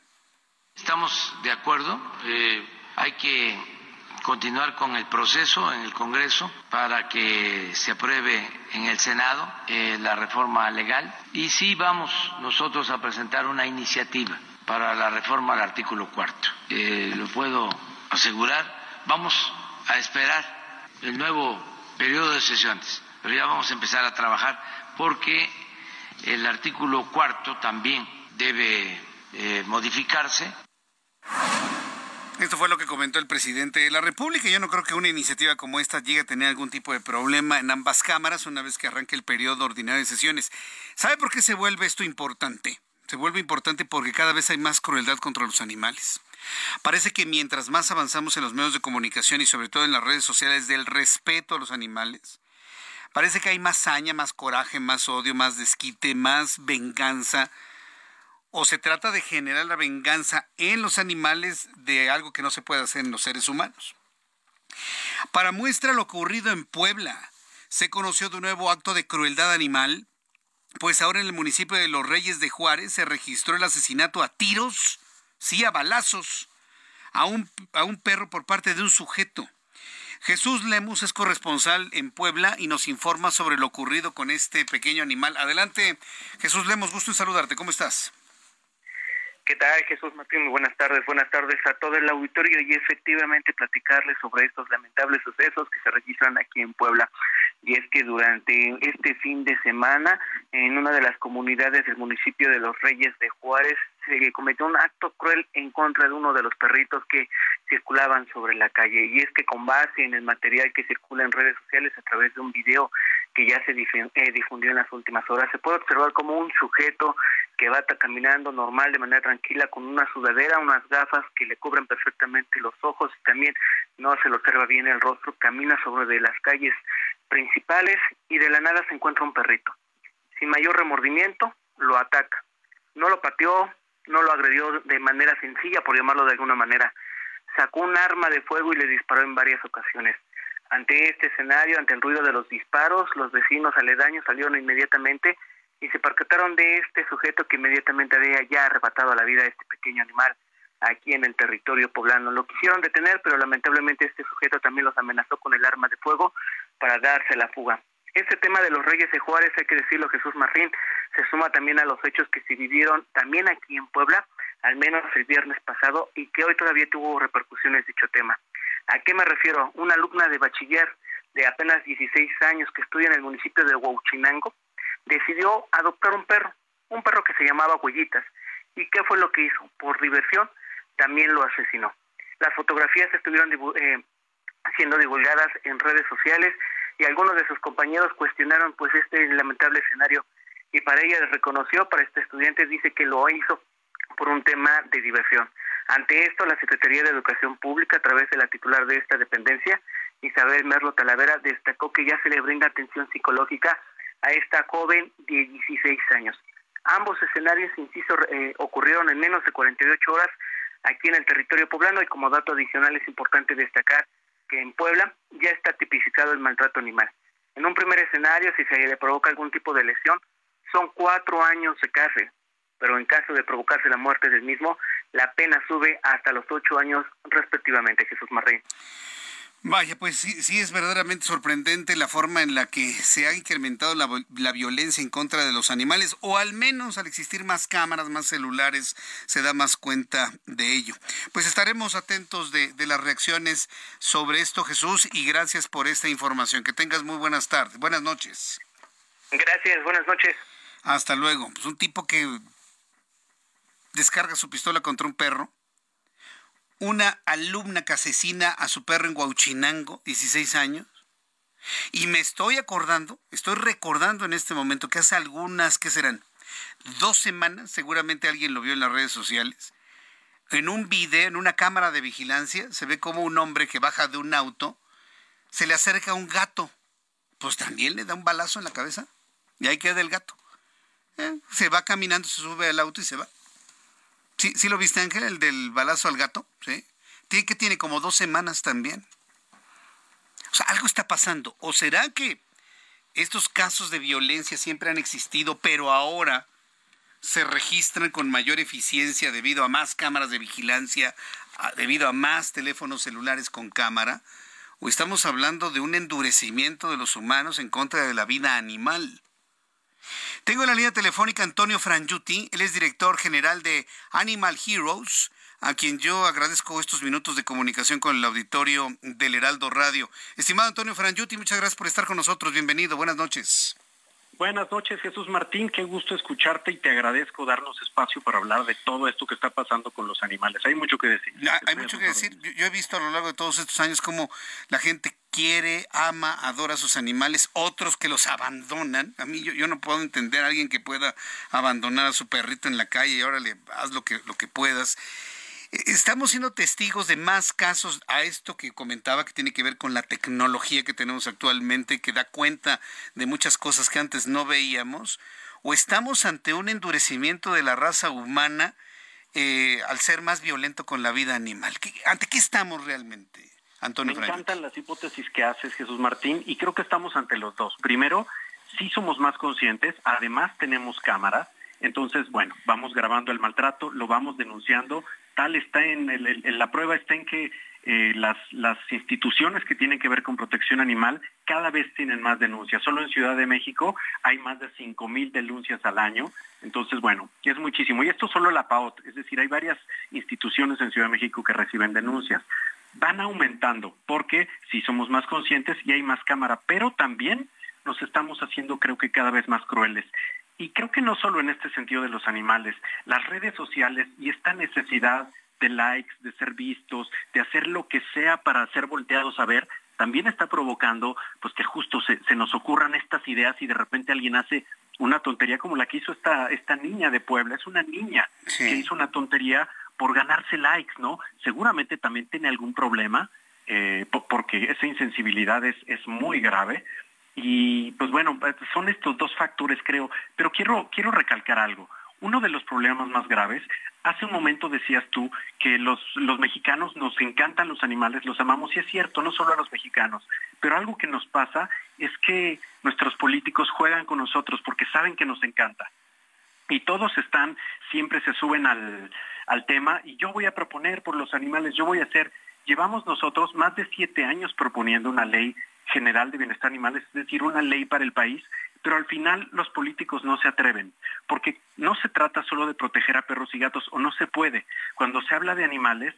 Estamos de acuerdo, eh, hay que continuar con el proceso en el Congreso para que se apruebe en el Senado eh, la reforma legal y sí vamos nosotros a presentar una iniciativa para la reforma al artículo cuarto. Eh, lo puedo asegurar. Vamos a esperar el nuevo periodo de sesiones, pero ya vamos a empezar a trabajar porque el artículo cuarto también debe eh, modificarse.
Esto fue lo que comentó el presidente de la República. Yo no creo que una iniciativa como esta llegue a tener algún tipo de problema en ambas cámaras una vez que arranque el periodo ordinario de sesiones. ¿Sabe por qué se vuelve esto importante? Se vuelve importante porque cada vez hay más crueldad contra los animales. Parece que mientras más avanzamos en los medios de comunicación y sobre todo en las redes sociales del respeto a los animales, parece que hay más saña, más coraje, más odio, más desquite, más venganza o se trata de generar la venganza en los animales de algo que no se puede hacer en los seres humanos. Para muestra lo ocurrido en Puebla, se conoció de un nuevo acto de crueldad animal, pues ahora en el municipio de Los Reyes de Juárez se registró el asesinato a tiros, sí, a balazos, a un, a un perro por parte de un sujeto. Jesús Lemus es corresponsal en Puebla y nos informa sobre lo ocurrido con este pequeño animal. Adelante, Jesús Lemos, gusto en saludarte. ¿Cómo estás?
¿Qué tal, Jesús Martín? Buenas tardes. Buenas tardes a todo el auditorio y efectivamente platicarles sobre estos lamentables sucesos que se registran aquí en Puebla. Y es que durante este fin de semana, en una de las comunidades del municipio de Los Reyes de Juárez, se cometió un acto cruel en contra de uno de los perritos que circulaban sobre la calle. Y es que con base en el material que circula en redes sociales a través de un video que ya se eh, difundió en las últimas horas, se puede observar como un sujeto que va caminando normal, de manera tranquila, con una sudadera, unas gafas que le cubren perfectamente los ojos y también no se lo observa bien el rostro, camina sobre de las calles principales y de la nada se encuentra un perrito. Sin mayor remordimiento, lo ataca. No lo pateó, no lo agredió de manera sencilla, por llamarlo de alguna manera. Sacó un arma de fuego y le disparó en varias ocasiones. Ante este escenario, ante el ruido de los disparos, los vecinos aledaños salieron inmediatamente y se percataron de este sujeto que inmediatamente había ya arrebatado la vida a este pequeño animal aquí en el territorio poblano. Lo quisieron detener, pero lamentablemente este sujeto también los amenazó con el arma de fuego para darse la fuga. Este tema de los Reyes de Juárez, hay que decirlo, Jesús Martín, se suma también a los hechos que se vivieron también aquí en Puebla, al menos el viernes pasado, y que hoy todavía tuvo repercusiones dicho tema. ¿A qué me refiero? Una alumna de bachiller de apenas 16 años que estudia en el municipio de Huachinango, decidió adoptar un perro, un perro que se llamaba Huellitas. ¿Y qué fue lo que hizo? Por diversión, también lo asesinó. Las fotografías estuvieron eh, siendo divulgadas en redes sociales y algunos de sus compañeros cuestionaron pues este lamentable escenario y para ella reconoció, para este estudiante dice que lo hizo por un tema de diversión. Ante esto, la Secretaría de Educación Pública, a través de la titular de esta dependencia, Isabel Merlo Talavera, destacó que ya se le brinda atención psicológica a esta joven de 16 años. Ambos escenarios, insisto, eh, ocurrieron en menos de 48 horas aquí en el territorio poblano y como dato adicional es importante destacar que en Puebla ya está tipificado el maltrato animal. En un primer escenario, si se le provoca algún tipo de lesión, son cuatro años de cárcel, pero en caso de provocarse la muerte del mismo, la pena sube hasta los ocho años respectivamente, Jesús Martín.
Vaya, pues sí, sí es verdaderamente sorprendente la forma en la que se ha incrementado la, la, violencia en contra de los animales, o al menos al existir más cámaras, más celulares, se da más cuenta de ello. Pues estaremos atentos de, de las reacciones sobre esto, Jesús, y gracias por esta información. Que tengas muy buenas tardes, buenas noches.
Gracias, buenas noches.
Hasta luego. Pues un tipo que descarga su pistola contra un perro una alumna que asesina a su perro en Huauchinango, 16 años. Y me estoy acordando, estoy recordando en este momento que hace algunas, ¿qué serán? Dos semanas, seguramente alguien lo vio en las redes sociales, en un video, en una cámara de vigilancia, se ve como un hombre que baja de un auto, se le acerca a un gato, pues también le da un balazo en la cabeza y ahí queda el gato. Eh, se va caminando, se sube al auto y se va. ¿Sí, ¿Sí lo viste, Ángel, el del balazo al gato? ¿Sí? Tiene que tiene como dos semanas también. O sea, algo está pasando. ¿O será que estos casos de violencia siempre han existido, pero ahora se registran con mayor eficiencia debido a más cámaras de vigilancia, debido a más teléfonos celulares con cámara? ¿O estamos hablando de un endurecimiento de los humanos en contra de la vida animal? Tengo en la línea telefónica Antonio Frangiuti, él es director general de Animal Heroes, a quien yo agradezco estos minutos de comunicación con el auditorio del Heraldo Radio. Estimado Antonio Frangiuti, muchas gracias por estar con nosotros. Bienvenido, buenas noches.
Buenas noches, Jesús Martín. Qué gusto escucharte y te agradezco darnos espacio para hablar de todo esto que está pasando con los animales. Hay mucho que decir.
hay mucho que decir. Yo, he visto a lo largo de todos estos años cómo la gente quiere, ama, adora a sus animales, otros que los abandonan. A mí yo, yo, no puedo entender a alguien que pueda abandonar a su perrito en la calle y ahora le haz lo que, lo que puedas. Estamos siendo testigos de más casos a esto que comentaba que tiene que ver con la tecnología que tenemos actualmente, que da cuenta de muchas cosas que antes no veíamos, o estamos ante un endurecimiento de la raza humana eh, al ser más violento con la vida animal. ¿Ante qué estamos realmente? Antonio
Me encantan las hipótesis que haces, Jesús Martín, y creo que estamos ante los dos. Primero, sí somos más conscientes, además tenemos cámaras, entonces, bueno, vamos grabando el maltrato, lo vamos denunciando, tal está en, la prueba está en que eh, las, instituciones que tienen que ver con protección animal cada vez tienen más denuncias. Solo en Ciudad de México hay más de cinco mil denuncias al año. Entonces, bueno, es muchísimo. Y esto solo la PAOT, es decir, hay varias instituciones en Ciudad de México que reciben denuncias. Van aumentando porque si somos más conscientes y hay más cámara, pero también nos estamos haciendo creo que cada vez más crueles. Y creo que no solo en este sentido de los animales, las redes sociales y esta necesidad de likes, de ser vistos, de hacer lo que sea para ser volteados a ver, también está provocando pues que justo se, nos ocurran estas ideas y de repente alguien hace una tontería como la que hizo esta, esta niña de Puebla, es una niña que hizo una tontería por ganarse likes, ¿no? Seguramente también tiene algún problema, eh, porque esa insensibilidad es, es muy grave, y pues bueno, son estos dos factores creo, pero quiero, quiero recalcar algo. Uno de los problemas más graves, hace un momento decías tú que los, los mexicanos nos encantan los animales, los amamos, y es cierto, no solo a los mexicanos, pero algo que nos pasa es que nuestros políticos juegan con nosotros porque saben que nos encanta. Y todos están, siempre se suben al, al tema, y yo voy a proponer por los animales, yo voy a hacer, llevamos nosotros más de siete años proponiendo una ley general de bienestar animal, es decir, una ley para el país, pero al final los políticos no se atreven, porque no se trata solo de proteger a perros y gatos, o no se puede. Cuando se habla de animales,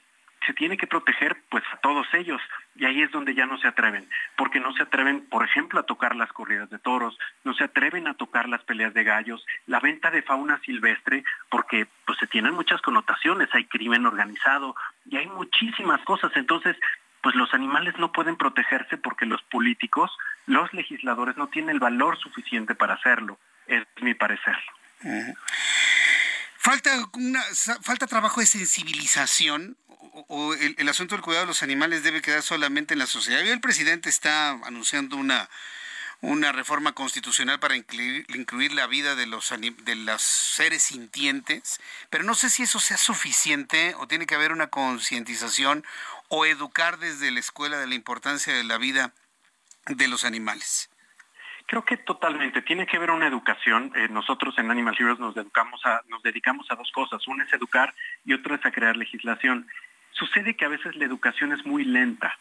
se tiene que proteger pues a todos ellos y ahí es donde ya no se atreven, porque no se atreven, por ejemplo, a tocar las corridas de toros, no se atreven a tocar las peleas de gallos, la venta de fauna silvestre, porque pues se tienen muchas connotaciones, hay crimen organizado y hay muchísimas cosas, entonces pues los animales no pueden protegerse porque los políticos, los legisladores no tienen el valor suficiente para hacerlo, es mi parecer.
Falta, una, falta trabajo de sensibilización o, el, asunto del cuidado de los animales debe quedar solamente en la sociedad. el presidente está anunciando una, una reforma constitucional para incluir, incluir la vida de los, de los seres sintientes, pero no sé si eso sea suficiente o tiene que haber una concientización o educar desde la escuela de la importancia de la vida de los animales.
Creo que totalmente. Tiene que haber una educación. Eh, nosotros en Animal Heroes nos, dedicamos a, nos dedicamos a dos cosas. Una es educar y otra es a crear legislación. Sucede que a veces la educación es muy lenta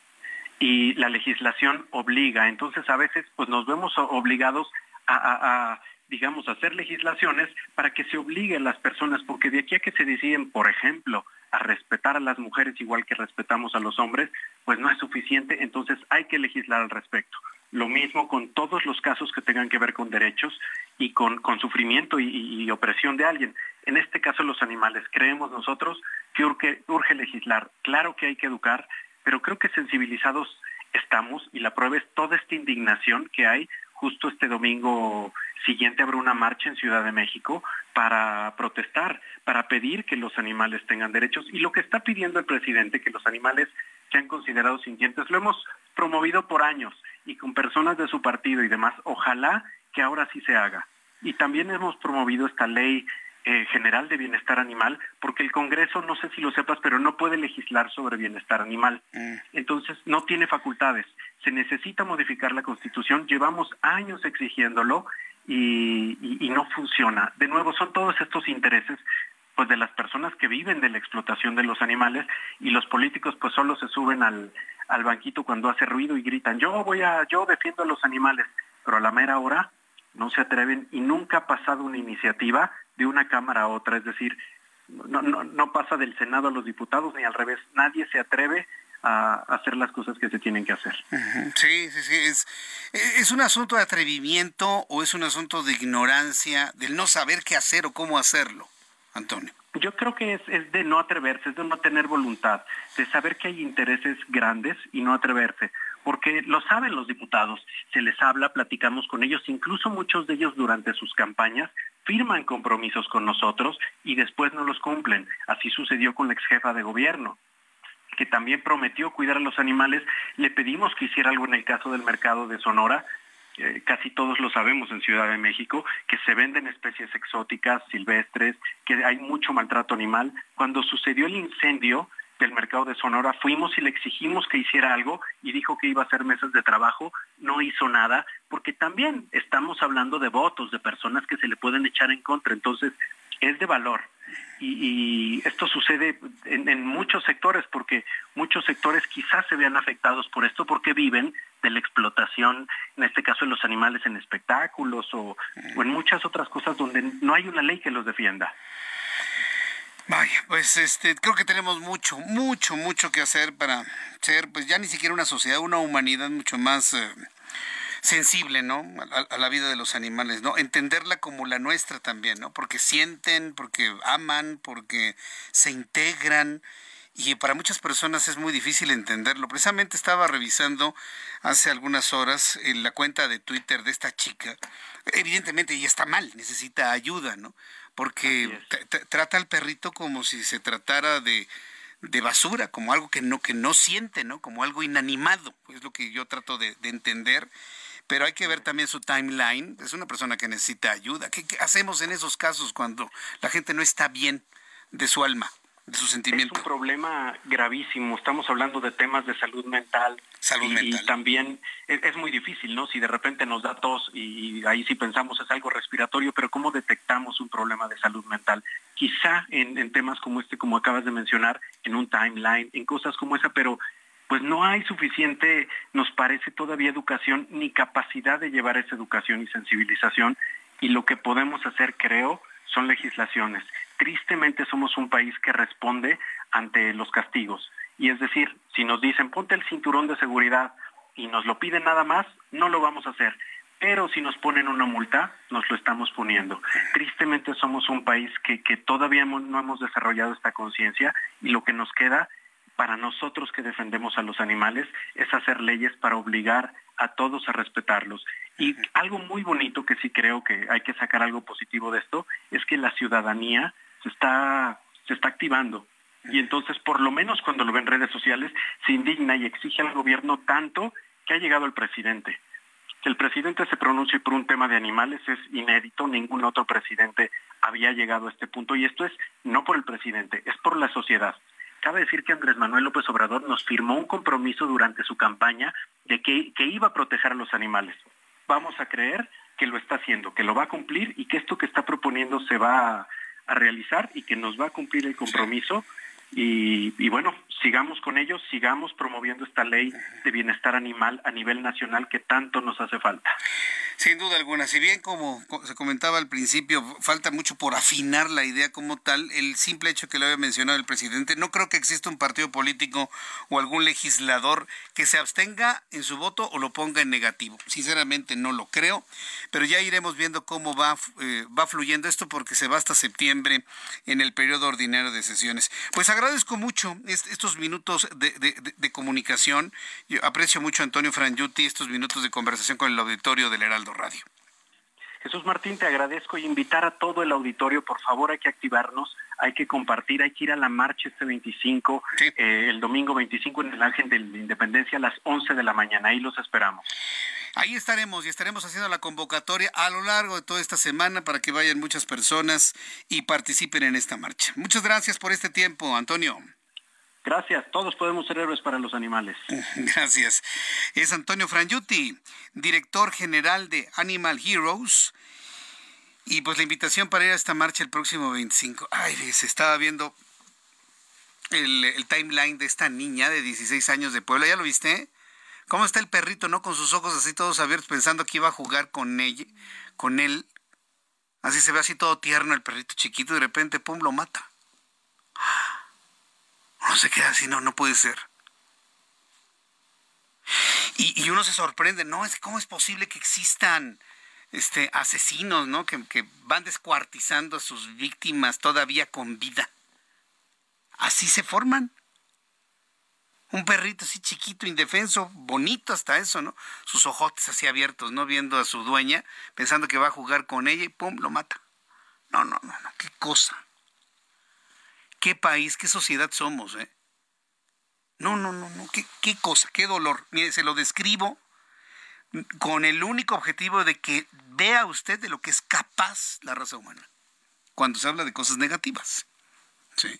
y la legislación obliga. Entonces a veces pues nos vemos obligados a, a digamos, hacer legislaciones para que se obligue a las personas, porque de aquí a que se deciden, por ejemplo, a respetar a las mujeres igual que respetamos a los hombres, pues no es suficiente, entonces hay que legislar al respecto. Lo mismo con todos los casos que tengan que ver con derechos y con, sufrimiento y, opresión de alguien. En este caso los animales. Creemos nosotros que urge legislar. Claro que hay que educar, pero creo que sensibilizados estamos y la prueba es toda esta indignación que hay. Justo este domingo siguiente habrá una marcha en Ciudad de México para protestar, para pedir que los animales tengan derechos. Y lo que está pidiendo el presidente, que los animales sean considerados sintientes, lo hemos promovido por años y con personas de su partido y demás, ojalá que ahora sí se haga. Y también hemos promovido esta ley eh, general de bienestar animal, porque el Congreso, no sé si lo sepas, pero no puede legislar sobre bienestar animal. Mm. Entonces, no tiene facultades. Se necesita modificar la Constitución. Llevamos años exigiéndolo y, y no funciona. De nuevo, son todos estos intereses pues de las personas que viven de la explotación de los animales y los políticos pues solo se suben al, al banquito cuando hace ruido y gritan, yo voy a, yo defiendo a los animales, pero a la mera hora no se atreven y nunca ha pasado una iniciativa de una Cámara a otra, es decir, no, no, no pasa del Senado a los diputados ni al revés, nadie se atreve a hacer las cosas que se tienen que hacer.
Sí, sí, sí, es, es un asunto de atrevimiento o es un asunto de ignorancia, del no saber qué hacer o cómo hacerlo, Antonio.
Yo creo que es, es, de no atreverse, es de no tener voluntad, de saber que hay intereses grandes y no atreverse, porque lo saben los diputados, se les habla, platicamos con ellos, incluso muchos de ellos durante sus campañas firman compromisos con nosotros y después no los cumplen. Así sucedió con la ex jefa de gobierno que también prometió cuidar a los animales, le pedimos que hiciera algo en el caso del mercado de Sonora, eh, casi todos lo sabemos en Ciudad de México, que se venden especies exóticas, silvestres, que hay mucho maltrato animal. Cuando sucedió el incendio del mercado de Sonora, fuimos y le exigimos que hiciera algo y dijo que iba a hacer mesas de trabajo, no hizo nada, porque también estamos hablando de votos, de personas que se le pueden echar en contra. Entonces, es de valor. Y, esto sucede en, muchos sectores, porque muchos sectores quizás se vean afectados por esto porque viven de la explotación, en este caso de los animales en espectáculos o, en muchas otras cosas donde no hay una ley que los defienda.
Vaya, pues este, creo que tenemos mucho, mucho, mucho que hacer para ser, pues ya ni siquiera una sociedad, una humanidad mucho más eh, sensible, ¿no? A, la vida de los animales, ¿no? Entenderla como la nuestra también, ¿no? Porque sienten, porque aman, porque se integran. Y para muchas personas es muy difícil entenderlo. Precisamente estaba revisando hace algunas horas en la cuenta de Twitter de esta chica. Evidentemente ella está mal, necesita ayuda, ¿no? Porque trata al perrito como si se tratara de, de basura, como algo que no, que no siente, ¿no? Como algo inanimado, es lo que yo trato de, de entender pero hay que ver también su timeline. Es una persona que necesita ayuda. ¿Qué, hacemos en esos casos cuando la gente no está bien de su alma? De su sentimiento.
Es un problema gravísimo. Estamos hablando de temas de salud mental.
Salud mental.
Y también es, muy difícil, ¿no? Si de repente nos da tos y, ahí sí pensamos es algo respiratorio, pero ¿cómo detectamos un problema de salud mental? Quizá en, en temas como este, como acabas de mencionar, en un timeline, en cosas como esa, pero pues no hay suficiente, nos parece todavía educación ni capacidad de llevar esa educación y sensibilización y lo que podemos hacer, creo, son legislaciones. Tristemente somos un país que responde ante los castigos. Y es decir, si nos dicen ponte el cinturón de seguridad y nos lo piden nada más, no lo vamos a hacer. Pero si nos ponen una multa, nos lo estamos poniendo. Tristemente somos un país que, que todavía no hemos desarrollado esta conciencia y lo que nos queda para nosotros que defendemos a los animales es hacer leyes para obligar a todos a respetarlos. Y algo muy bonito que sí creo que hay que sacar algo positivo de esto es que la ciudadanía se está, se está activando. Y entonces, por lo menos cuando lo ven en redes sociales, se indigna y exige al gobierno tanto que ha llegado el presidente. que el presidente se pronuncie por un tema de animales es inédito, ningún otro presidente había llegado a este punto y esto es no por el presidente, es por la sociedad. Cabe decir que Andrés Manuel López Obrador nos firmó un compromiso durante su campaña de que, que iba a proteger a los animales. Vamos a creer que lo está haciendo, que lo va a cumplir y que esto que está proponiendo se va a, a realizar y que nos va a cumplir el compromiso. Y, y, bueno, sigamos con ellos, sigamos promoviendo esta ley de bienestar animal a nivel nacional que tanto nos hace falta.
Sin duda alguna, si bien como se comentaba al principio, falta mucho por afinar la idea como tal, el simple hecho que lo había mencionado el presidente, no creo que exista un partido político o algún legislador que se abstenga en su voto o lo ponga en negativo. Sinceramente no lo creo, pero ya iremos viendo cómo va, eh, va fluyendo esto porque se va hasta septiembre en el periodo ordinario de sesiones. Pues agradezco mucho estos minutos de, de, comunicación. Yo aprecio mucho a Antonio Frangiuti estos minutos de conversación con el auditorio del Heraldo Radio.
Jesús Martín, te agradezco y invitar a todo el auditorio, por favor hay que activarnos, hay que compartir, hay que ir a la marcha este 25, sí. eh, el domingo 25 en el Ángel de la Independencia a las 11 de la mañana, ahí los esperamos.
Ahí estaremos y estaremos haciendo la convocatoria a lo largo de toda esta semana para que vayan muchas personas y participen en esta marcha. Muchas gracias por este tiempo, Antonio.
Gracias, todos podemos ser héroes para los animales.
Gracias. Es Antonio Frangiuti, director general de Animal Heroes. Y pues la invitación para ir a esta marcha el próximo 25. Ay, se estaba viendo el, el timeline de esta niña de 16 años de Puebla. ¿Ya lo viste? ¿Cómo está el perrito, no? Con sus ojos así todos abiertos pensando que iba a jugar con ella, con él. Así se ve así todo tierno el perrito chiquito y de repente, pum, lo mata. No se queda así, no, no puede ser. Y, y uno se sorprende, no, es cómo es posible que existan este, asesinos, ¿no? Que, que van descuartizando a sus víctimas todavía con vida. Así se forman. Un perrito así chiquito, indefenso, bonito hasta eso, ¿no? Sus ojotes así abiertos, ¿no? Viendo a su dueña, pensando que va a jugar con ella y pum, lo mata. No, no, no, no, qué cosa qué país, qué sociedad somos, ¿eh? No, no, no, no, qué, qué cosa, qué dolor. Mire, se lo describo con el único objetivo de que vea usted de lo que es capaz la raza humana cuando se habla de cosas negativas. ¿sí?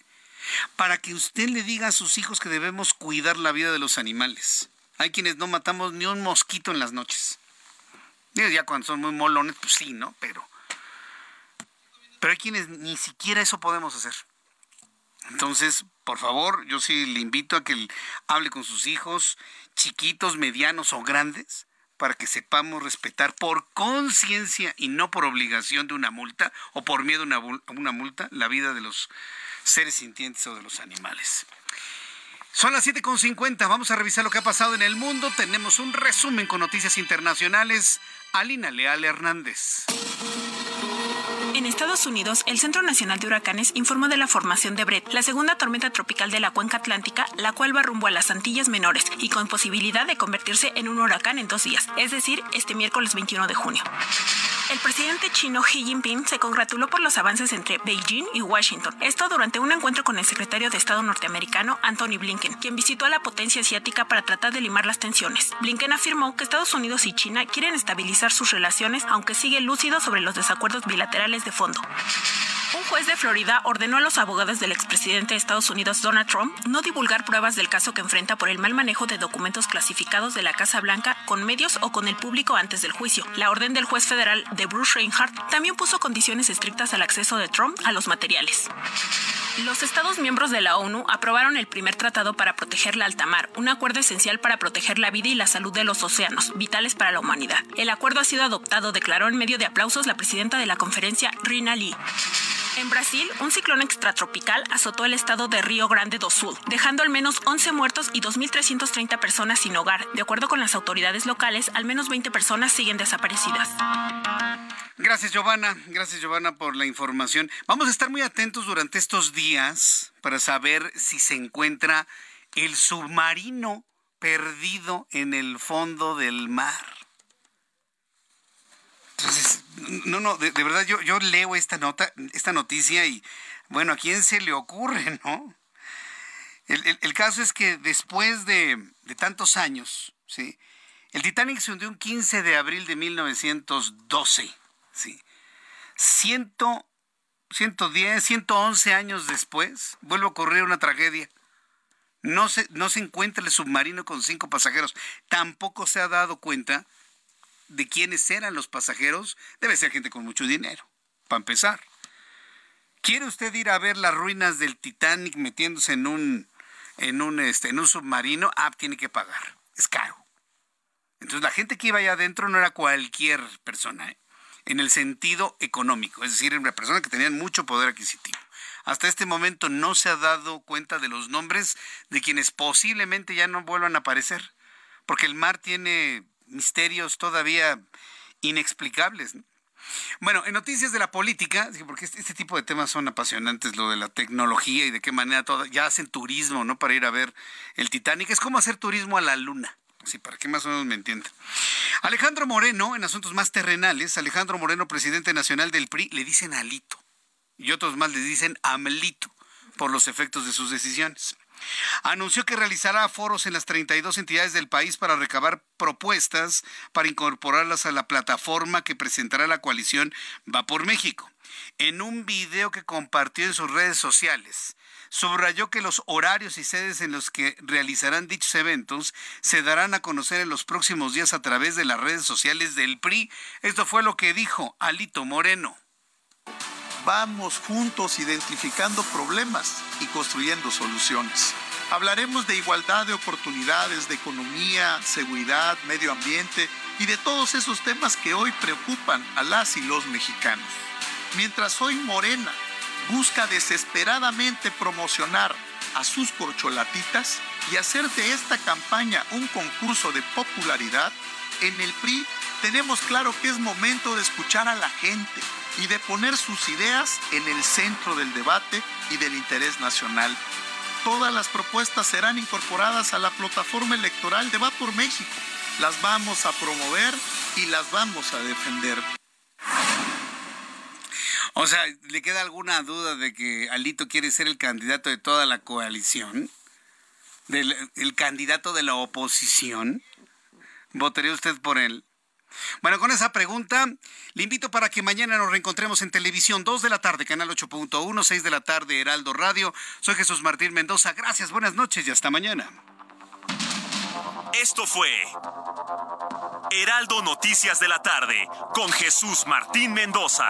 Para que usted le diga a sus hijos que debemos cuidar la vida de los animales. Hay quienes no matamos ni un mosquito en las noches. Ya cuando son muy molones, pues sí, ¿no? Pero, pero hay quienes ni siquiera eso podemos hacer. Entonces, por favor, yo sí le invito a que hable con sus hijos, chiquitos, medianos o grandes, para que sepamos respetar por conciencia y no por obligación de una multa o por miedo a una, multa la vida de los seres sintientes o de los animales. Son las 7.50, vamos a revisar lo que ha pasado en el mundo. Tenemos un resumen con noticias internacionales. Alina Leal Hernández.
En Estados Unidos, el Centro Nacional de Huracanes informó de la formación de Brett, la segunda tormenta tropical de la cuenca atlántica, la cual va rumbo a las Antillas Menores y con posibilidad de convertirse en un huracán en dos días, es decir, este miércoles 21 de junio. El presidente chino Xi Jinping se congratuló por los avances entre Beijing y Washington. Esto durante un encuentro con el secretario de Estado norteamericano Anthony Blinken, quien visitó a la potencia asiática para tratar de limar las tensiones. Blinken afirmó que Estados Unidos y China quieren estabilizar sus relaciones, aunque sigue lúcido sobre los desacuerdos bilaterales de fondo. Un juez de Florida ordenó a los abogados del expresidente de Estados Unidos Donald Trump no divulgar pruebas del caso que enfrenta por el mal manejo de documentos clasificados de la Casa Blanca con medios o con el público antes del juicio. La orden del juez federal de Bruce Reinhardt también puso condiciones estrictas al acceso de Trump a los materiales. Los Estados miembros de la ONU aprobaron el primer tratado para proteger la alta mar, un acuerdo esencial para proteger la vida y la salud de los océanos, vitales para la humanidad. El acuerdo ha sido adoptado, declaró en medio de aplausos la presidenta de la conferencia, Rina Lee. En Brasil, un ciclón extratropical azotó el estado de Río Grande do Sul, dejando al menos 11 muertos y 2.330 personas sin hogar. De acuerdo con las autoridades locales, al menos 20 personas siguen desaparecidas.
Gracias, Giovanna. Gracias, Giovanna, por la información. Vamos a estar muy atentos durante estos días para saber si se encuentra el submarino perdido en el fondo del mar. Entonces, no, no, de, verdad yo, leo esta nota, esta noticia y, bueno, ¿a quién se le ocurre, no? El caso es que después de, de tantos años, ¿sí? El Titanic se hundió un 15 de abril de 1912. Sí. 100, 110, 111 años después, vuelve a ocurrir una tragedia. No se, no se encuentra el submarino con cinco pasajeros. Tampoco se ha dado cuenta de quiénes eran los pasajeros. Debe ser gente con mucho dinero, para empezar. ¿Quiere usted ir a ver las ruinas del Titanic metiéndose en un, en un, este, en un submarino? Ah, tiene que pagar. Es caro. Entonces la gente que iba allá adentro no era cualquier persona, ¿eh? en el sentido económico, es decir, una persona que tenía mucho poder adquisitivo. Hasta este momento no se ha dado cuenta de los nombres de quienes posiblemente ya no vuelvan a aparecer, porque el mar tiene misterios todavía inexplicables. Bueno, en noticias de la política, porque este, este, tipo de temas son apasionantes, lo de la tecnología y de qué manera todo, ya hacen turismo, ¿no? Para ir a ver el Titanic. Es como hacer turismo a la luna. Sí, para que más o menos me entiendan. Alejandro Moreno, en asuntos más terrenales, Alejandro Moreno, presidente nacional del PRI, le dicen Alito. Y otros más le dicen Amlito por los efectos de sus decisiones. Anunció que realizará foros en las 32 entidades del país para recabar propuestas para incorporarlas a la plataforma que presentará la coalición Va por México. En un video que compartió en sus redes sociales, subrayó que los horarios y sedes en los que realizarán dichos eventos se darán a conocer en los próximos días a través de las redes sociales del PRI. Esto fue lo que dijo Alito Moreno.
Vamos juntos identificando problemas y construyendo soluciones. Hablaremos de igualdad de oportunidades, de economía, seguridad, medio ambiente y de todos esos temas que hoy preocupan a las y los mexicanos. Mientras hoy Morena busca desesperadamente promocionar a sus corcholatitas y hacer de esta campaña un concurso de popularidad, en el PRI tenemos claro que es momento de escuchar a la gente y de poner sus ideas en el centro del debate y del interés nacional. Todas las propuestas serán incorporadas a la plataforma electoral de Va por México. Las vamos a promover y las vamos a defender.
O sea, ¿le queda alguna duda de que Alito quiere ser el candidato de toda la coalición? ¿Del, ¿El candidato de la oposición? ¿Votaría usted por él? Bueno, con esa pregunta, le invito para que mañana nos reencontremos en televisión, 2 de la tarde, canal 8.1, 6 de la tarde, Heraldo Radio. Soy Jesús Martín Mendoza. Gracias, buenas noches y hasta mañana.
Esto fue Heraldo Noticias de la tarde con Jesús Martín Mendoza.